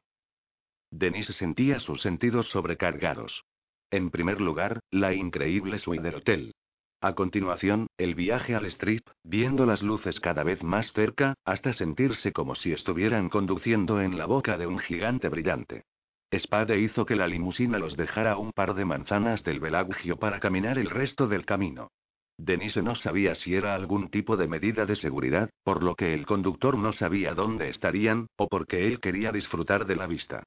Denise sentía sus sentidos sobrecargados. En primer lugar, la increíble suite del hotel. A continuación, el viaje al strip, viendo las luces cada vez más cerca, hasta sentirse como si estuvieran conduciendo en la boca de un gigante brillante. Spade hizo que la limusina los dejara un par de manzanas del Velagio para caminar el resto del camino. Denise no sabía si era algún tipo de medida de seguridad, por lo que el conductor no sabía dónde estarían, o porque él quería disfrutar de la vista.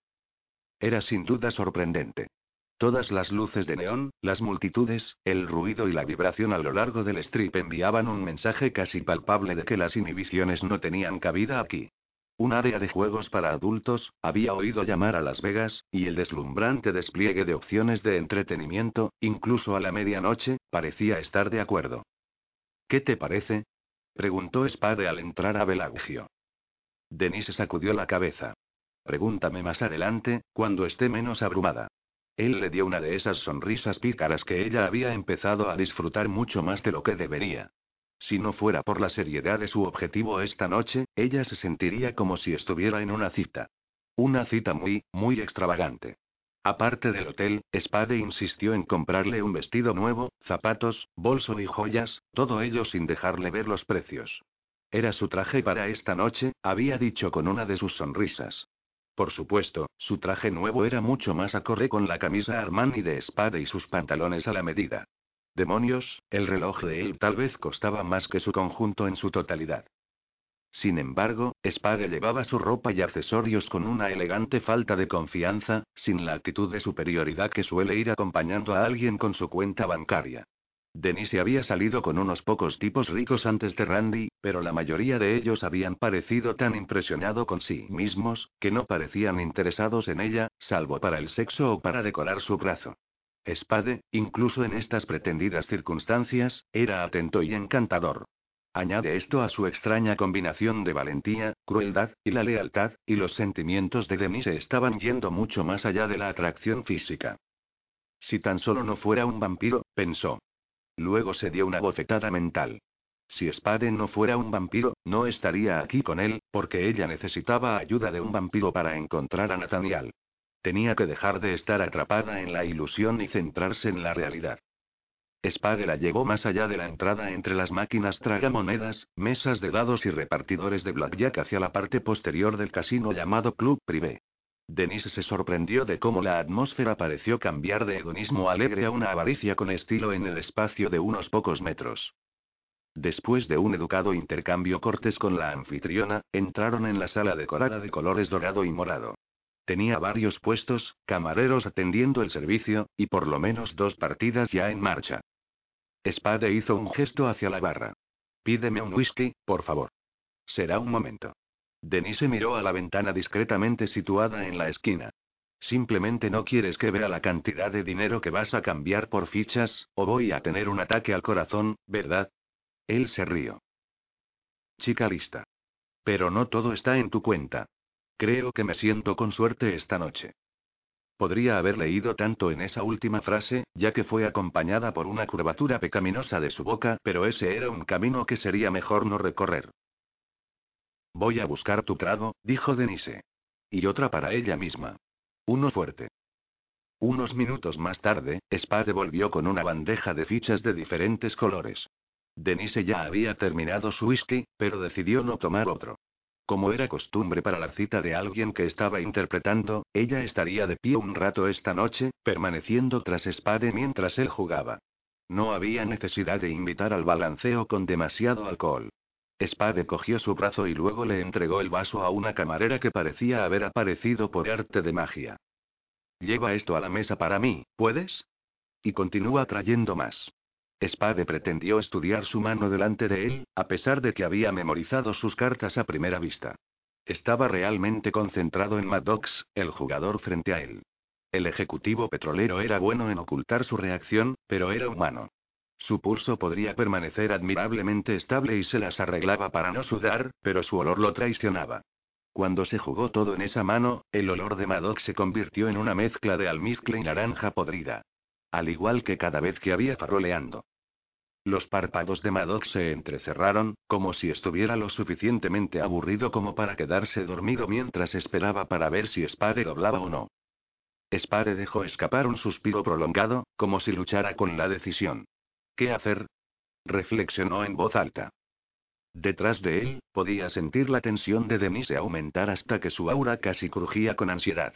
Era sin duda sorprendente. Todas las luces de neón, las multitudes, el ruido y la vibración a lo largo del strip enviaban un mensaje casi palpable de que las inhibiciones no tenían cabida aquí. Un área de juegos para adultos, había oído llamar a Las Vegas, y el deslumbrante despliegue de opciones de entretenimiento, incluso a la medianoche, parecía estar de acuerdo. ¿Qué te parece? preguntó Spade al entrar a Belagio. Denise sacudió la cabeza. Pregúntame más adelante, cuando esté menos abrumada. Él le dio una de esas sonrisas pícaras que ella había empezado a disfrutar mucho más de lo que debería. Si no fuera por la seriedad de su objetivo esta noche, ella se sentiría como si estuviera en una cita. Una cita muy, muy extravagante. Aparte del hotel, Spade insistió en comprarle un vestido nuevo, zapatos, bolso y joyas, todo ello sin dejarle ver los precios. Era su traje para esta noche, había dicho con una de sus sonrisas. Por supuesto, su traje nuevo era mucho más acorde con la camisa Armani de Spade y sus pantalones a la medida. Demonios, el reloj de él tal vez costaba más que su conjunto en su totalidad. Sin embargo, Spade llevaba su ropa y accesorios con una elegante falta de confianza, sin la actitud de superioridad que suele ir acompañando a alguien con su cuenta bancaria. Denise había salido con unos pocos tipos ricos antes de Randy, pero la mayoría de ellos habían parecido tan impresionado con sí mismos, que no parecían interesados en ella, salvo para el sexo o para decorar su brazo. Spade, incluso en estas pretendidas circunstancias, era atento y encantador. Añade esto a su extraña combinación de valentía, crueldad, y la lealtad, y los sentimientos de Denise estaban yendo mucho más allá de la atracción física. Si tan solo no fuera un vampiro, pensó. Luego se dio una bofetada mental. Si Spade no fuera un vampiro, no estaría aquí con él, porque ella necesitaba ayuda de un vampiro para encontrar a Nathaniel. Tenía que dejar de estar atrapada en la ilusión y centrarse en la realidad. Spade la llevó más allá de la entrada entre las máquinas tragamonedas, mesas de dados y repartidores de blackjack hacia la parte posterior del casino llamado Club Privé. Denise se sorprendió de cómo la atmósfera pareció cambiar de hedonismo alegre a una avaricia con estilo en el espacio de unos pocos metros. Después de un educado intercambio cortes con la anfitriona, entraron en la sala decorada de colores dorado y morado. Tenía varios puestos, camareros atendiendo el servicio, y por lo menos dos partidas ya en marcha. Spade hizo un gesto hacia la barra. Pídeme un whisky, por favor. Será un momento. Denise miró a la ventana discretamente situada en la esquina. Simplemente no quieres que vea la cantidad de dinero que vas a cambiar por fichas, o voy a tener un ataque al corazón, ¿verdad? Él se rió. Chica lista. Pero no todo está en tu cuenta. Creo que me siento con suerte esta noche. Podría haber leído tanto en esa última frase, ya que fue acompañada por una curvatura pecaminosa de su boca, pero ese era un camino que sería mejor no recorrer. Voy a buscar tu trago, dijo Denise. Y otra para ella misma. Uno fuerte. Unos minutos más tarde, Spade volvió con una bandeja de fichas de diferentes colores. Denise ya había terminado su whisky, pero decidió no tomar otro. Como era costumbre para la cita de alguien que estaba interpretando, ella estaría de pie un rato esta noche, permaneciendo tras Spade mientras él jugaba. No había necesidad de invitar al balanceo con demasiado alcohol. Spade cogió su brazo y luego le entregó el vaso a una camarera que parecía haber aparecido por arte de magia. Lleva esto a la mesa para mí, ¿puedes? Y continúa trayendo más. Spade pretendió estudiar su mano delante de él, a pesar de que había memorizado sus cartas a primera vista. Estaba realmente concentrado en Maddox, el jugador frente a él. El ejecutivo petrolero era bueno en ocultar su reacción, pero era humano. Su pulso podría permanecer admirablemente estable y se las arreglaba para no sudar, pero su olor lo traicionaba. Cuando se jugó todo en esa mano, el olor de Madoc se convirtió en una mezcla de almizcle y naranja podrida. Al igual que cada vez que había faroleando. Los párpados de Madoc se entrecerraron, como si estuviera lo suficientemente aburrido como para quedarse dormido mientras esperaba para ver si Spade doblaba o no. Spade dejó escapar un suspiro prolongado, como si luchara con la decisión. ¿Qué hacer? Reflexionó en voz alta. Detrás de él, podía sentir la tensión de Denise aumentar hasta que su aura casi crujía con ansiedad.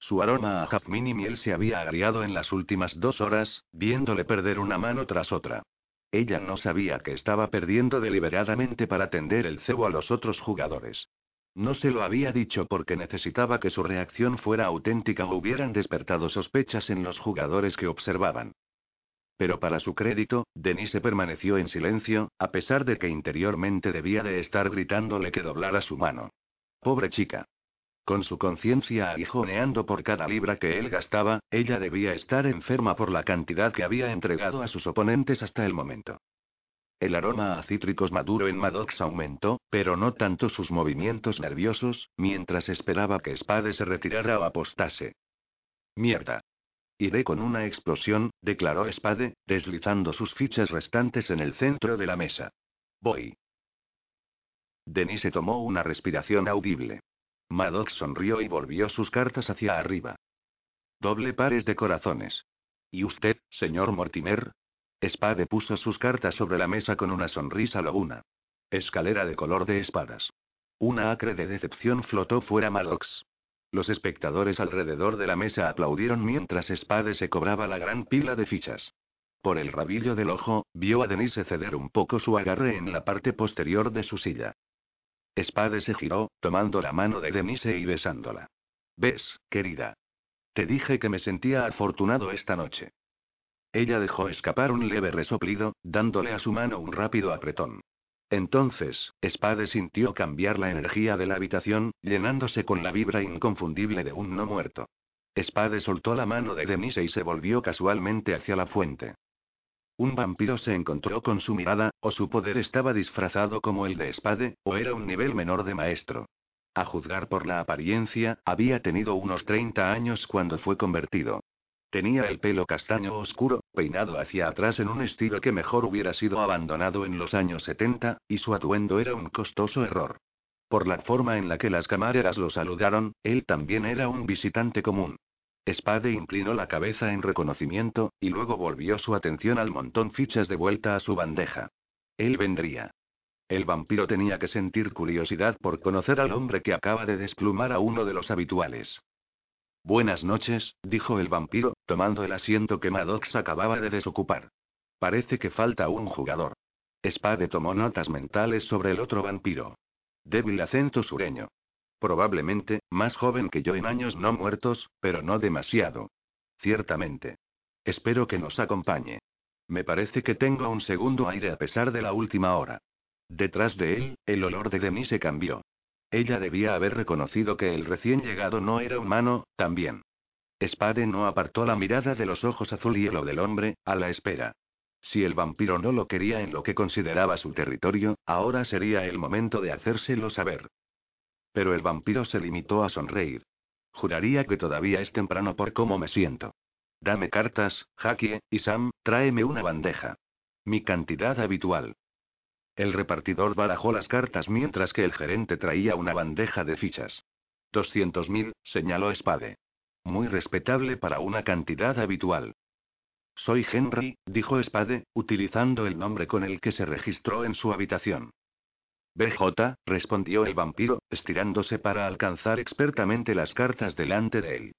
Su aroma a jazmín y miel se había agriado en las últimas dos horas, viéndole perder una mano tras otra. Ella no sabía que estaba perdiendo deliberadamente para tender el cebo a los otros jugadores. No se lo había dicho porque necesitaba que su reacción fuera auténtica o hubieran despertado sospechas en los jugadores que observaban. Pero para su crédito, Denise permaneció en silencio, a pesar de que interiormente debía de estar gritándole que doblara su mano. Pobre chica. Con su conciencia aguijoneando por cada libra que él gastaba, ella debía estar enferma por la cantidad que había entregado a sus oponentes hasta el momento. El aroma a cítricos maduro en Maddox aumentó, pero no tanto sus movimientos nerviosos, mientras esperaba que Spade se retirara o apostase. Mierda. Iré con una explosión, declaró Spade, deslizando sus fichas restantes en el centro de la mesa. Voy. Denise tomó una respiración audible. Maddox sonrió y volvió sus cartas hacia arriba. Doble pares de corazones. ¿Y usted, señor Mortimer? Spade puso sus cartas sobre la mesa con una sonrisa lobuna. Escalera de color de espadas. Una acre de decepción flotó fuera Maddox. Los espectadores alrededor de la mesa aplaudieron mientras Spade se cobraba la gran pila de fichas. por el rabillo del ojo, vio a Denise ceder un poco su agarre en la parte posterior de su silla. Spade se giró, tomando la mano de Denise y besándola. ¿Ves, querida? Te dije que me sentía afortunado esta noche. Ella dejó escapar un leve resoplido, dándole a su mano un rápido apretón. Entonces, Spade sintió cambiar la energía de la habitación, llenándose con la vibra inconfundible de un no muerto. Spade soltó la mano de Denise y se volvió casualmente hacia la fuente. Un vampiro se encontró con su mirada, o su poder estaba disfrazado como el de Spade, o era un nivel menor de maestro. A juzgar por la apariencia, había tenido unos 30 años cuando fue convertido. Tenía el pelo castaño oscuro, peinado hacia atrás en un estilo que mejor hubiera sido abandonado en los años 70, y su atuendo era un costoso error. Por la forma en la que las camareras lo saludaron, él también era un visitante común. Spade inclinó la cabeza en reconocimiento, y luego volvió su atención al montón fichas de vuelta a su bandeja. Él vendría. El vampiro tenía que sentir curiosidad por conocer al hombre que acaba de desplumar a uno de los habituales. Buenas noches, dijo el vampiro, tomando el asiento que Maddox acababa de desocupar. Parece que falta un jugador. Spade tomó notas mentales sobre el otro vampiro. Débil acento sureño. Probablemente, más joven que yo en años no muertos, pero no demasiado. Ciertamente. Espero que nos acompañe. Me parece que tengo un segundo aire a pesar de la última hora. Detrás de él, el olor de Denise cambió. Ella debía haber reconocido que el recién llegado no era humano, también. Spade no apartó la mirada de los ojos azul y hielo del hombre, a la espera. Si el vampiro no lo quería en lo que consideraba su territorio, ahora sería el momento de hacérselo saber. Pero el vampiro se limitó a sonreír. Juraría que todavía es temprano por cómo me siento. Dame cartas, Jackie, y Sam, tráeme una bandeja. Mi cantidad habitual. El repartidor barajó las cartas mientras que el gerente traía una bandeja de fichas. mil, señaló Spade. Muy respetable para una cantidad habitual. Soy Henry, dijo Spade, utilizando el nombre con el que se registró en su habitación. BJ, respondió el vampiro, estirándose para alcanzar expertamente las cartas delante de él.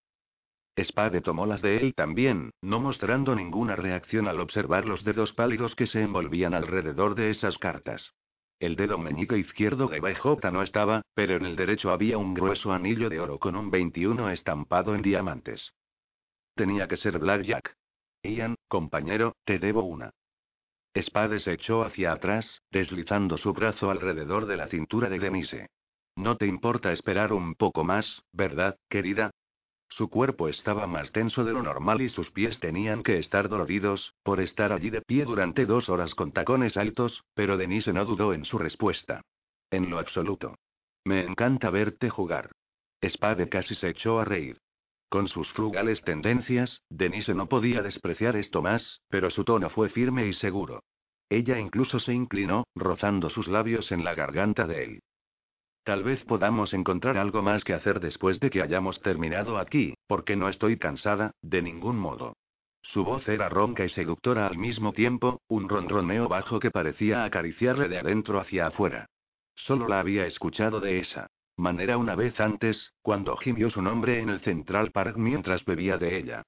Spade tomó las de él también, no mostrando ninguna reacción al observar los dedos pálidos que se envolvían alrededor de esas cartas. El dedo meñique izquierdo de BJ no estaba, pero en el derecho había un grueso anillo de oro con un 21 estampado en diamantes. Tenía que ser Blackjack. Ian, compañero, te debo una. Spade se echó hacia atrás, deslizando su brazo alrededor de la cintura de Denise. No te importa esperar un poco más, ¿verdad, querida? Su cuerpo estaba más tenso de lo normal y sus pies tenían que estar doloridos, por estar allí de pie durante dos horas con tacones altos, pero Denise no dudó en su respuesta. En lo absoluto. Me encanta verte jugar. Spade casi se echó a reír. Con sus frugales tendencias, Denise no podía despreciar esto más, pero su tono fue firme y seguro. Ella incluso se inclinó, rozando sus labios en la garganta de él. Tal vez podamos encontrar algo más que hacer después de que hayamos terminado aquí, porque no estoy cansada, de ningún modo. Su voz era ronca y seductora al mismo tiempo, un ronroneo bajo que parecía acariciarle de adentro hacia afuera. Solo la había escuchado de esa manera una vez antes, cuando gimió su nombre en el Central Park mientras bebía de ella.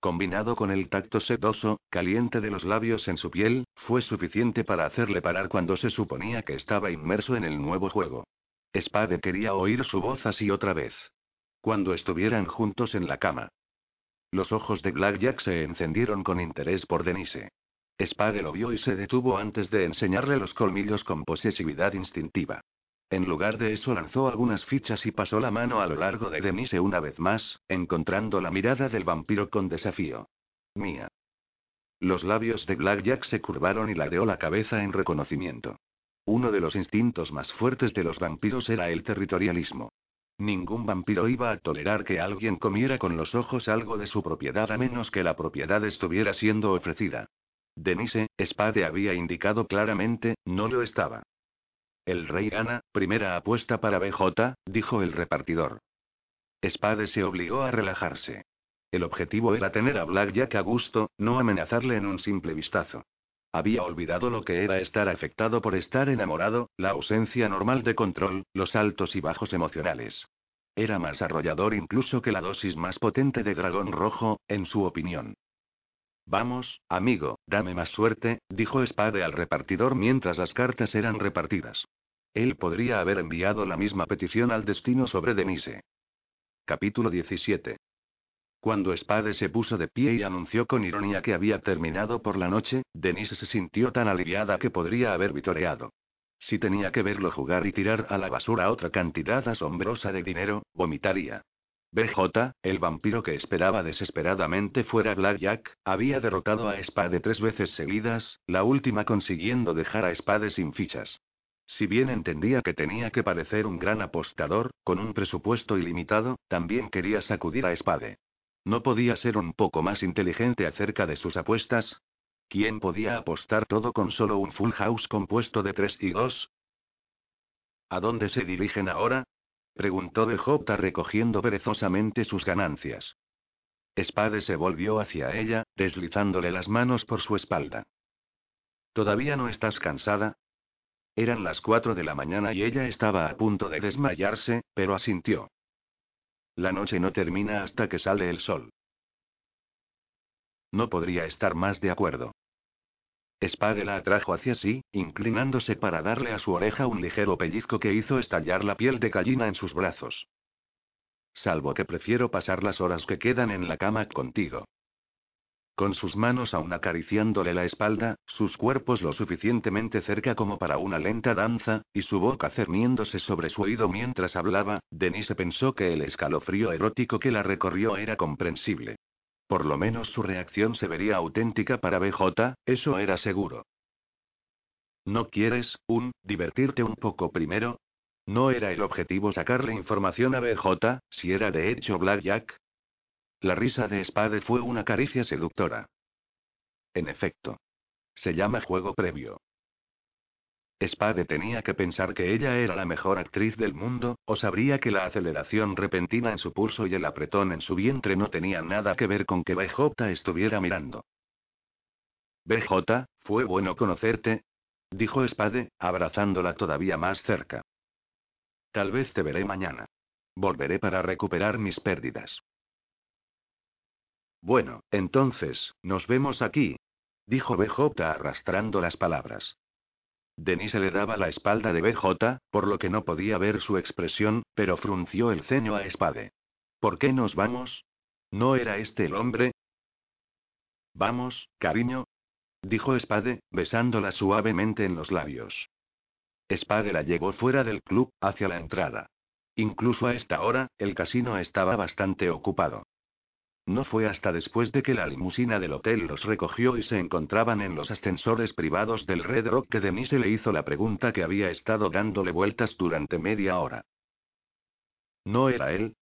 Combinado con el tacto sedoso, caliente de los labios en su piel, fue suficiente para hacerle parar cuando se suponía que estaba inmerso en el nuevo juego. Spade quería oír su voz así otra vez. Cuando estuvieran juntos en la cama. Los ojos de Blackjack se encendieron con interés por Denise. Spade lo vio y se detuvo antes de enseñarle los colmillos con posesividad instintiva. En lugar de eso lanzó algunas fichas y pasó la mano a lo largo de Denise una vez más, encontrando la mirada del vampiro con desafío. Mía. Los labios de Blackjack se curvaron y ladeó la cabeza en reconocimiento. Uno de los instintos más fuertes de los vampiros era el territorialismo. Ningún vampiro iba a tolerar que alguien comiera con los ojos algo de su propiedad a menos que la propiedad estuviera siendo ofrecida. Denise, Spade había indicado claramente, no lo estaba. El rey gana, primera apuesta para BJ, dijo el repartidor. Spade se obligó a relajarse. El objetivo era tener a Blackjack a gusto, no amenazarle en un simple vistazo. Había olvidado lo que era estar afectado por estar enamorado, la ausencia normal de control, los altos y bajos emocionales. Era más arrollador incluso que la dosis más potente de dragón rojo, en su opinión. Vamos, amigo, dame más suerte, dijo Spade al repartidor mientras las cartas eran repartidas. Él podría haber enviado la misma petición al destino sobre Denise. Capítulo 17. Cuando Spade se puso de pie y anunció con ironía que había terminado por la noche, Denise se sintió tan aliviada que podría haber vitoreado. Si tenía que verlo jugar y tirar a la basura otra cantidad asombrosa de dinero, vomitaría. BJ, el vampiro que esperaba desesperadamente fuera Blackjack, había derrotado a Spade tres veces seguidas, la última consiguiendo dejar a Spade sin fichas. Si bien entendía que tenía que parecer un gran apostador, con un presupuesto ilimitado, también quería sacudir a Spade. ¿No podía ser un poco más inteligente acerca de sus apuestas? ¿Quién podía apostar todo con solo un full house compuesto de tres y dos? ¿A dónde se dirigen ahora? preguntó DJ recogiendo perezosamente sus ganancias. Spade se volvió hacia ella, deslizándole las manos por su espalda. ¿Todavía no estás cansada? Eran las cuatro de la mañana y ella estaba a punto de desmayarse, pero asintió. La noche no termina hasta que sale el sol. No podría estar más de acuerdo. Spade la atrajo hacia sí, inclinándose para darle a su oreja un ligero pellizco que hizo estallar la piel de gallina en sus brazos. Salvo que prefiero pasar las horas que quedan en la cama contigo. Con sus manos aún acariciándole la espalda, sus cuerpos lo suficientemente cerca como para una lenta danza, y su boca cerniéndose sobre su oído mientras hablaba, Denise pensó que el escalofrío erótico que la recorrió era comprensible. Por lo menos su reacción se vería auténtica para BJ, eso era seguro. ¿No quieres, un, divertirte un poco primero? ¿No era el objetivo sacarle información a BJ, si era de hecho Blackjack? La risa de Spade fue una caricia seductora. En efecto. Se llama juego previo. Spade tenía que pensar que ella era la mejor actriz del mundo, o sabría que la aceleración repentina en su pulso y el apretón en su vientre no tenían nada que ver con que BJ estuviera mirando. BJ, fue bueno conocerte, dijo Spade, abrazándola todavía más cerca. Tal vez te veré mañana. Volveré para recuperar mis pérdidas. Bueno, entonces, nos vemos aquí, dijo BJ arrastrando las palabras. Denise le daba la espalda de BJ, por lo que no podía ver su expresión, pero frunció el ceño a Spade. ¿Por qué nos vamos? ¿No era este el hombre? Vamos, cariño. Dijo Spade, besándola suavemente en los labios. Spade la llevó fuera del club, hacia la entrada. Incluso a esta hora, el casino estaba bastante ocupado. No fue hasta después de que la limusina del hotel los recogió y se encontraban en los ascensores privados del Red Rock que Denise le hizo la pregunta que había estado dándole vueltas durante media hora. ¿No era él?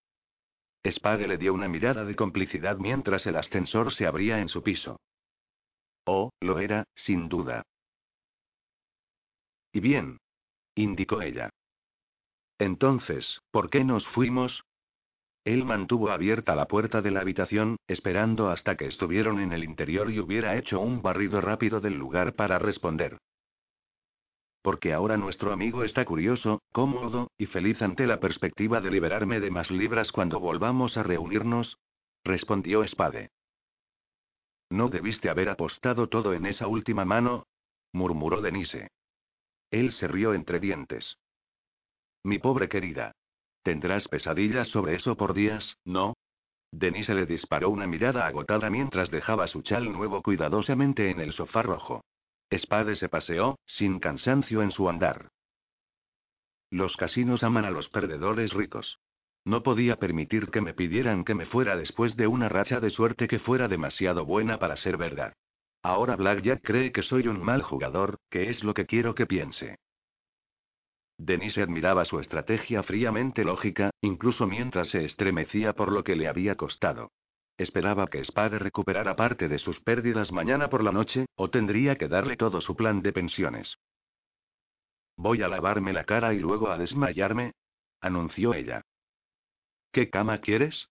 Spade le dio una mirada de complicidad mientras el ascensor se abría en su piso. Oh, lo era, sin duda. Y bien. indicó ella. Entonces, ¿por qué nos fuimos? Él mantuvo abierta la puerta de la habitación, esperando hasta que estuvieron en el interior y hubiera hecho un barrido rápido del lugar para responder. Porque ahora nuestro amigo está curioso, cómodo, y feliz ante la perspectiva de liberarme de más libras cuando volvamos a reunirnos, respondió Spade. No debiste haber apostado todo en esa última mano, murmuró Denise. Él se rió entre dientes. Mi pobre querida. Tendrás pesadillas sobre eso por días, ¿no? Denise le disparó una mirada agotada mientras dejaba su chal nuevo cuidadosamente en el sofá rojo. Spade se paseó, sin cansancio en su andar. Los casinos aman a los perdedores ricos. No podía permitir que me pidieran que me fuera después de una racha de suerte que fuera demasiado buena para ser verdad. Ahora Blackjack cree que soy un mal jugador, que es lo que quiero que piense. Denise admiraba su estrategia fríamente lógica, incluso mientras se estremecía por lo que le había costado. Esperaba que Spade recuperara parte de sus pérdidas mañana por la noche, o tendría que darle todo su plan de pensiones. Voy a lavarme la cara y luego a desmayarme, anunció ella. ¿Qué cama quieres?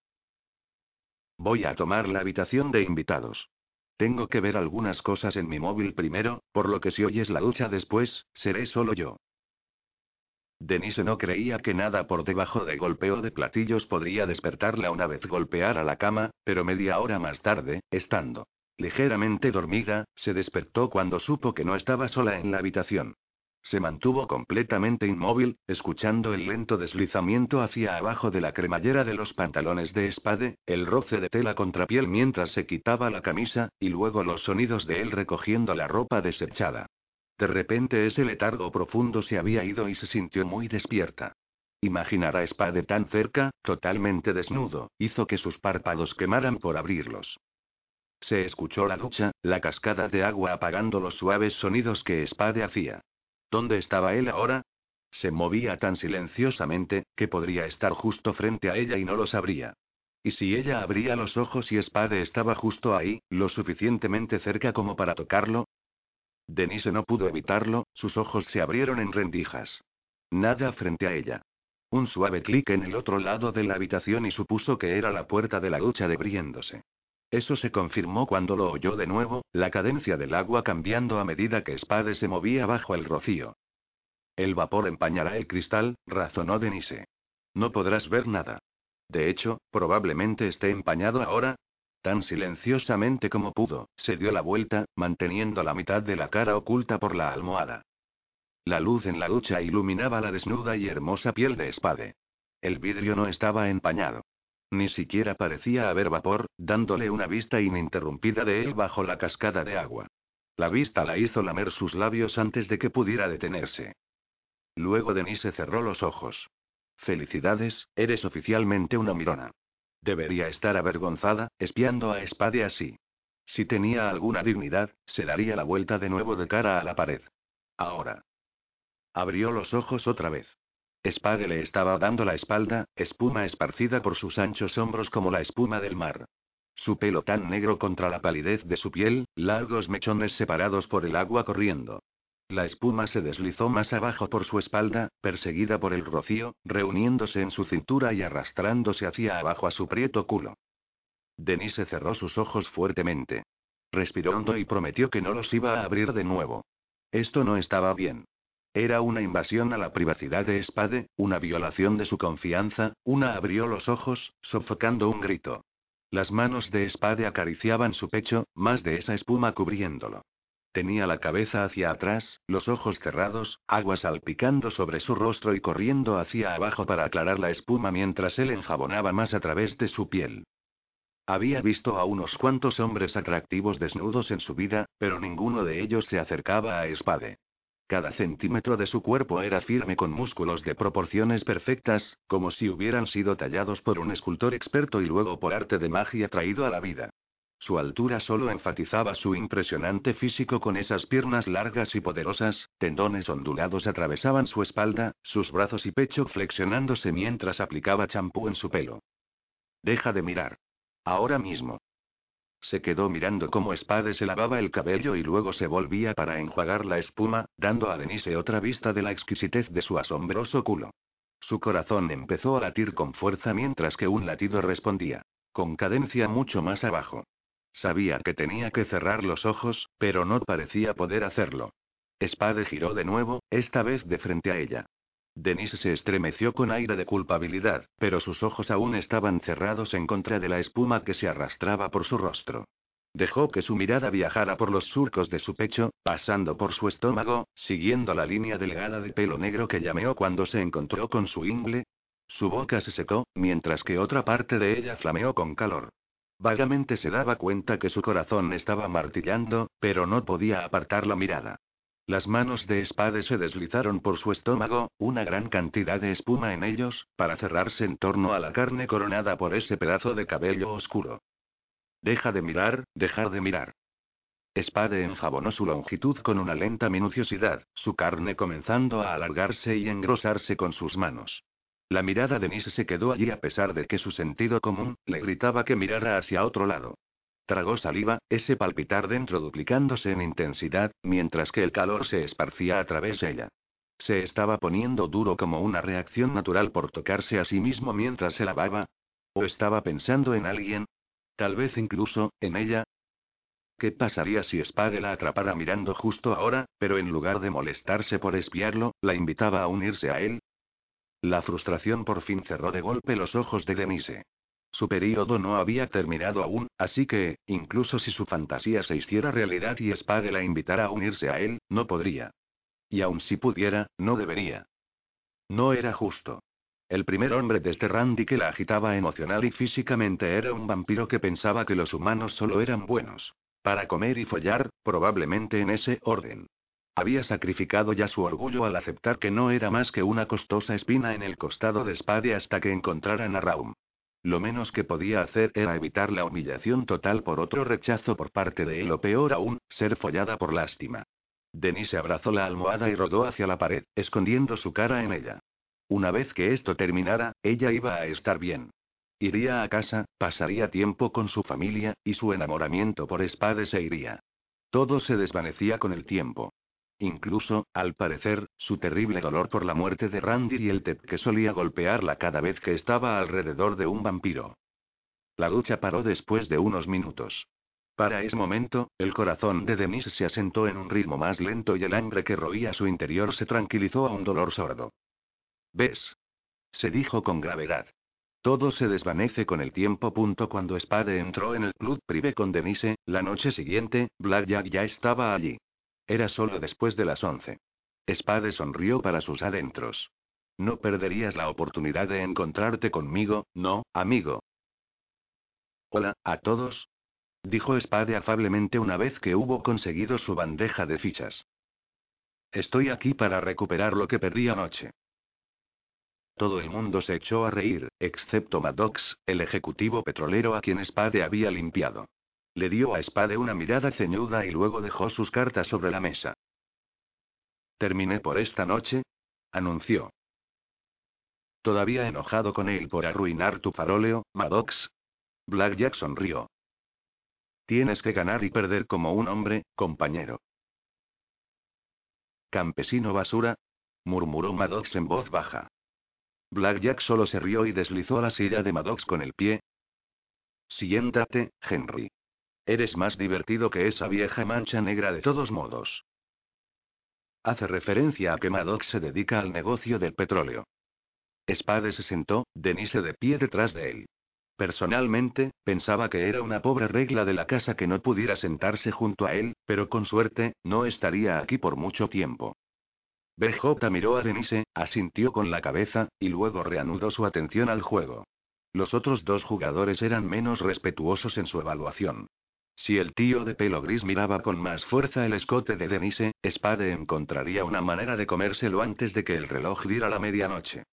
Voy a tomar la habitación de invitados. Tengo que ver algunas cosas en mi móvil primero, por lo que si oyes la ducha después, seré solo yo. Denise no creía que nada por debajo de golpeo de platillos podría despertarla una vez golpeara la cama, pero media hora más tarde, estando Ligeramente dormida, se despertó cuando supo que no estaba sola en la habitación. Se mantuvo completamente inmóvil, escuchando el lento deslizamiento hacia abajo de la cremallera de los pantalones de espade, el roce de tela contra piel mientras se quitaba la camisa, y luego los sonidos de él recogiendo la ropa desechada. De repente ese letargo profundo se había ido y se sintió muy despierta. Imaginar a Spade tan cerca, totalmente desnudo, hizo que sus párpados quemaran por abrirlos. Se escuchó la ducha, la cascada de agua apagando los suaves sonidos que Spade hacía. ¿Dónde estaba él ahora? Se movía tan silenciosamente, que podría estar justo frente a ella y no lo sabría. ¿Y si ella abría los ojos y Spade estaba justo ahí, lo suficientemente cerca como para tocarlo? Denise no pudo evitarlo, sus ojos se abrieron en rendijas. Nada frente a ella. Un suave clic en el otro lado de la habitación y supuso que era la puerta de la ducha debriéndose. Eso se confirmó cuando lo oyó de nuevo, la cadencia del agua cambiando a medida que Spade se movía bajo el rocío. El vapor empañará el cristal, razonó Denise. No podrás ver nada. De hecho, probablemente esté empañado ahora. Tan silenciosamente como pudo, se dio la vuelta, manteniendo la mitad de la cara oculta por la almohada. La luz en la ducha iluminaba la desnuda y hermosa piel de Spade. El vidrio no estaba empañado. Ni siquiera parecía haber vapor, dándole una vista ininterrumpida de él bajo la cascada de agua. La vista la hizo lamer sus labios antes de que pudiera detenerse. Luego Denise cerró los ojos. Felicidades, eres oficialmente una mirona. Debería estar avergonzada, espiando a Spade así. Si tenía alguna dignidad, se daría la vuelta de nuevo de cara a la pared. Ahora. Abrió los ojos otra vez. Spade le estaba dando la espalda, espuma esparcida por sus anchos hombros como la espuma del mar. Su pelo tan negro contra la palidez de su piel, largos mechones separados por el agua corriendo. La espuma se deslizó más abajo por su espalda, perseguida por el rocío, reuniéndose en su cintura y arrastrándose hacia abajo a su prieto culo. Denise cerró sus ojos fuertemente. Respiró hondo y prometió que no los iba a abrir de nuevo. Esto no estaba bien. Era una invasión a la privacidad de Spade, una violación de su confianza, una abrió los ojos, sofocando un grito. Las manos de Spade acariciaban su pecho, más de esa espuma cubriéndolo. Tenía la cabeza hacia atrás, los ojos cerrados, agua salpicando sobre su rostro y corriendo hacia abajo para aclarar la espuma mientras él enjabonaba más a través de su piel. Había visto a unos cuantos hombres atractivos desnudos en su vida, pero ninguno de ellos se acercaba a Spade. Cada centímetro de su cuerpo era firme con músculos de proporciones perfectas, como si hubieran sido tallados por un escultor experto y luego por arte de magia traído a la vida. Su altura solo enfatizaba su impresionante físico con esas piernas largas y poderosas, tendones ondulados atravesaban su espalda, sus brazos y pecho flexionándose mientras aplicaba champú en su pelo. Deja de mirar. Ahora mismo. Se quedó mirando cómo Spade se lavaba el cabello y luego se volvía para enjuagar la espuma, dando a Denise otra vista de la exquisitez de su asombroso culo. Su corazón empezó a latir con fuerza mientras que un latido respondía, con cadencia mucho más abajo. Sabía que tenía que cerrar los ojos, pero no parecía poder hacerlo. Spade giró de nuevo, esta vez de frente a ella. Denise se estremeció con aire de culpabilidad, pero sus ojos aún estaban cerrados en contra de la espuma que se arrastraba por su rostro. Dejó que su mirada viajara por los surcos de su pecho, pasando por su estómago, siguiendo la línea delgada de pelo negro que llameó cuando se encontró con su ingle. Su boca se secó, mientras que otra parte de ella flameó con calor. Vagamente se daba cuenta que su corazón estaba martillando, pero no podía apartar la mirada. Las manos de Spade se deslizaron por su estómago, una gran cantidad de espuma en ellos, para cerrarse en torno a la carne coronada por ese pedazo de cabello oscuro. Deja de mirar, dejar de mirar. Spade enjabonó su longitud con una lenta minuciosidad, su carne comenzando a alargarse y engrosarse con sus manos. La mirada de Nise se quedó allí a pesar de que su sentido común le gritaba que mirara hacia otro lado. Tragó saliva, ese palpitar dentro duplicándose en intensidad, mientras que el calor se esparcía a través de ella. Se estaba poniendo duro como una reacción natural por tocarse a sí mismo mientras se lavaba. ¿O estaba pensando en alguien? Tal vez incluso, en ella. ¿Qué pasaría si Spade la atrapara mirando justo ahora, pero en lugar de molestarse por espiarlo, la invitaba a unirse a él? La frustración por fin cerró de golpe los ojos de Denise. Su período no había terminado aún, así que, incluso si su fantasía se hiciera realidad y Spade la invitara a unirse a él, no podría. Y aun si pudiera, no debería. No era justo. El primer hombre desde Randy que la agitaba emocional y físicamente era un vampiro que pensaba que los humanos solo eran buenos. Para comer y follar, probablemente en ese orden. Había sacrificado ya su orgullo al aceptar que no era más que una costosa espina en el costado de Spade hasta que encontraran a Raum. Lo menos que podía hacer era evitar la humillación total por otro rechazo por parte de él o peor aún, ser follada por lástima. Denise abrazó la almohada y rodó hacia la pared, escondiendo su cara en ella. Una vez que esto terminara, ella iba a estar bien. Iría a casa, pasaría tiempo con su familia, y su enamoramiento por Spade se iría. Todo se desvanecía con el tiempo. Incluso, al parecer, su terrible dolor por la muerte de Randy y el tep que solía golpearla cada vez que estaba alrededor de un vampiro. La lucha paró después de unos minutos. Para ese momento, el corazón de Denise se asentó en un ritmo más lento y el hambre que roía su interior se tranquilizó a un dolor sordo. ¿Ves? se dijo con gravedad. Todo se desvanece con el tiempo. Punto cuando Spade entró en el club privé con Denise, la noche siguiente, Blackjack ya estaba allí. Era solo después de las once. Spade sonrió para sus adentros. No perderías la oportunidad de encontrarte conmigo, ¿no, amigo? Hola, a todos. Dijo Spade afablemente una vez que hubo conseguido su bandeja de fichas. Estoy aquí para recuperar lo que perdí anoche. Todo el mundo se echó a reír, excepto Maddox, el ejecutivo petrolero a quien Spade había limpiado. Le dio a Spade una mirada ceñuda y luego dejó sus cartas sobre la mesa. Terminé por esta noche, anunció. Todavía enojado con él por arruinar tu faroleo, Maddox. Blackjack sonrió. Tienes que ganar y perder como un hombre, compañero. Campesino basura, murmuró Maddox en voz baja. Blackjack solo se rió y deslizó la silla de Maddox con el pie. Siéntate, Henry. Eres más divertido que esa vieja mancha negra de todos modos. Hace referencia a que Maddox se dedica al negocio del petróleo. Spade se sentó, Denise de pie detrás de él. Personalmente, pensaba que era una pobre regla de la casa que no pudiera sentarse junto a él, pero con suerte, no estaría aquí por mucho tiempo. BJ miró a Denise, asintió con la cabeza, y luego reanudó su atención al juego. Los otros dos jugadores eran menos respetuosos en su evaluación. Si el tío de pelo gris miraba con más fuerza el escote de Denise, Spade encontraría una manera de comérselo antes de que el reloj diera la medianoche.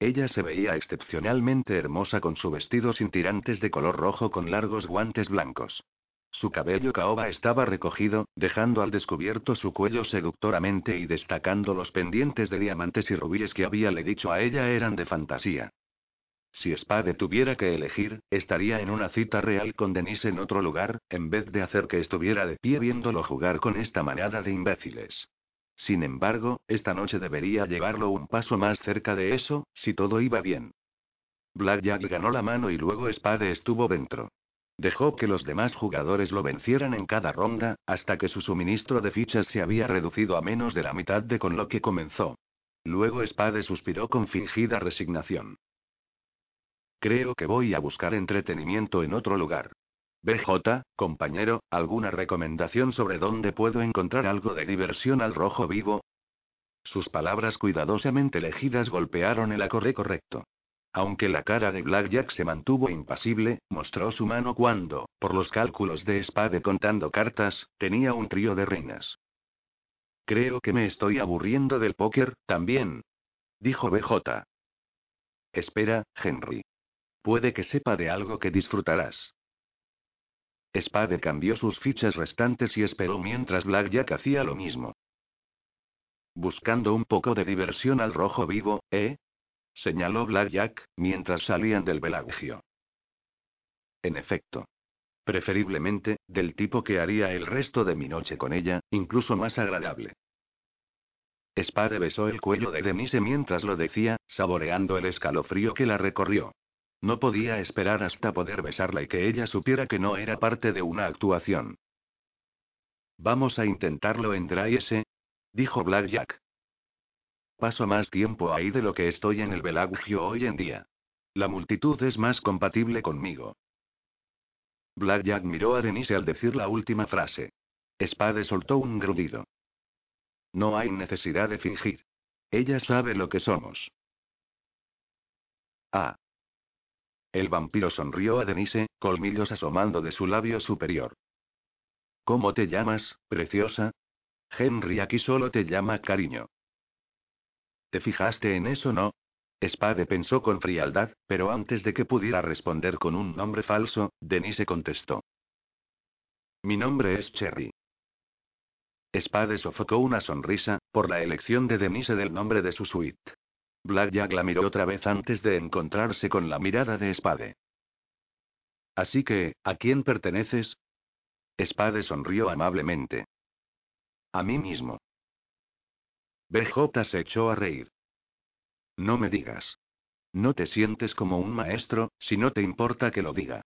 Ella se veía excepcionalmente hermosa con su vestido sin tirantes de color rojo con largos guantes blancos. Su cabello caoba estaba recogido, dejando al descubierto su cuello seductoramente y destacando los pendientes de diamantes y rubíes que habíale dicho a ella eran de fantasía. Si Spade tuviera que elegir, estaría en una cita real con Denise en otro lugar, en vez de hacer que estuviera de pie viéndolo jugar con esta manada de imbéciles. Sin embargo, esta noche debería llevarlo un paso más cerca de eso, si todo iba bien. Blackjack ganó la mano y luego Spade estuvo dentro. Dejó que los demás jugadores lo vencieran en cada ronda, hasta que su suministro de fichas se había reducido a menos de la mitad de con lo que comenzó. Luego Spade suspiró con fingida resignación. Creo que voy a buscar entretenimiento en otro lugar. BJ, compañero, ¿alguna recomendación sobre dónde puedo encontrar algo de diversión al rojo vivo? Sus palabras cuidadosamente elegidas golpearon el acorde correcto. Aunque la cara de Blackjack se mantuvo impasible, mostró su mano cuando, por los cálculos de Spade contando cartas, tenía un trío de reinas. Creo que me estoy aburriendo del póker, también. Dijo BJ. Espera, Henry. Puede que sepa de algo que disfrutarás. Spade cambió sus fichas restantes y esperó mientras Blackjack hacía lo mismo. Buscando un poco de diversión al rojo vivo, ¿eh? señaló Blackjack, mientras salían del velagio. En efecto. Preferiblemente, del tipo que haría el resto de mi noche con ella, incluso más agradable. Spade besó el cuello de Denise mientras lo decía, saboreando el escalofrío que la recorrió. No podía esperar hasta poder besarla y que ella supiera que no era parte de una actuación. Vamos a intentarlo en Dry S. Dijo Blackjack. Paso más tiempo ahí de lo que estoy en el velagio hoy en día. La multitud es más compatible conmigo. Blackjack miró a Denise al decir la última frase. Spade soltó un grudido. No hay necesidad de fingir. Ella sabe lo que somos. Ah. El vampiro sonrió a Denise, colmillos asomando de su labio superior. ¿Cómo te llamas, preciosa? Henry aquí solo te llama cariño. ¿Te fijaste en eso, no? Spade pensó con frialdad, pero antes de que pudiera responder con un nombre falso, Denise contestó. Mi nombre es Cherry. Spade sofocó una sonrisa, por la elección de Denise del nombre de su suite. Blackjack la miró otra vez antes de encontrarse con la mirada de Spade. Así que, ¿a quién perteneces? Spade sonrió amablemente. A mí mismo. BJ se echó a reír. No me digas. No te sientes como un maestro, si no te importa que lo diga.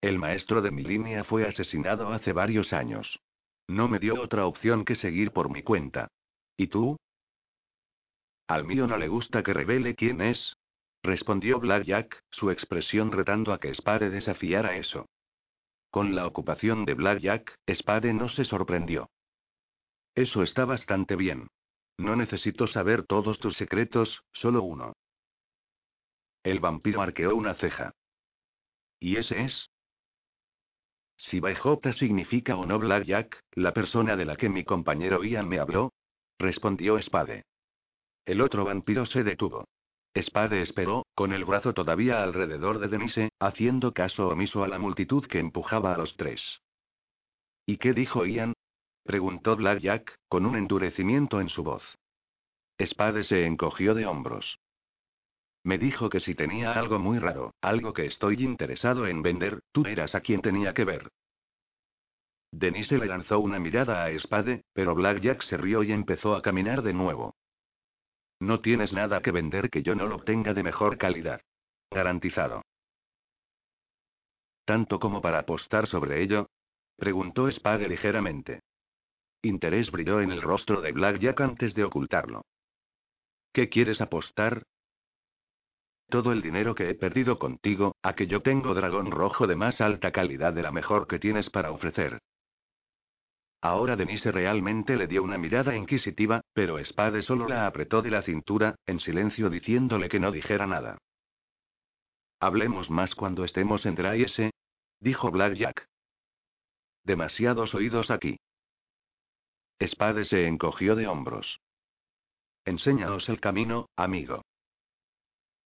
El maestro de mi línea fue asesinado hace varios años. No me dio otra opción que seguir por mi cuenta. ¿Y tú? Al mío no le gusta que revele quién es. Respondió Blackjack, su expresión retando a que Spade desafiara eso. Con la ocupación de Blackjack, Spade no se sorprendió. Eso está bastante bien. No necesito saber todos tus secretos, solo uno. El vampiro arqueó una ceja. ¿Y ese es? Si BJ significa o no Blackjack, la persona de la que mi compañero Ian me habló, respondió Spade. El otro vampiro se detuvo. Spade esperó, con el brazo todavía alrededor de Denise, haciendo caso omiso a la multitud que empujaba a los tres. ¿Y qué dijo Ian? preguntó Blackjack, con un endurecimiento en su voz. Spade se encogió de hombros. Me dijo que si tenía algo muy raro, algo que estoy interesado en vender, tú eras a quien tenía que ver. Denise le lanzó una mirada a Spade, pero Blackjack se rió y empezó a caminar de nuevo. No tienes nada que vender que yo no lo obtenga de mejor calidad. Garantizado. ¿Tanto como para apostar sobre ello? Preguntó Spade ligeramente. Interés brilló en el rostro de Blackjack antes de ocultarlo. ¿Qué quieres apostar? Todo el dinero que he perdido contigo, a que yo tengo dragón rojo de más alta calidad de la mejor que tienes para ofrecer. Ahora Denise realmente le dio una mirada inquisitiva, pero Spade solo la apretó de la cintura, en silencio diciéndole que no dijera nada. Hablemos más cuando estemos en Dry S. Dijo Blackjack. Demasiados oídos aquí. Spade se encogió de hombros. Enséñanos el camino, amigo.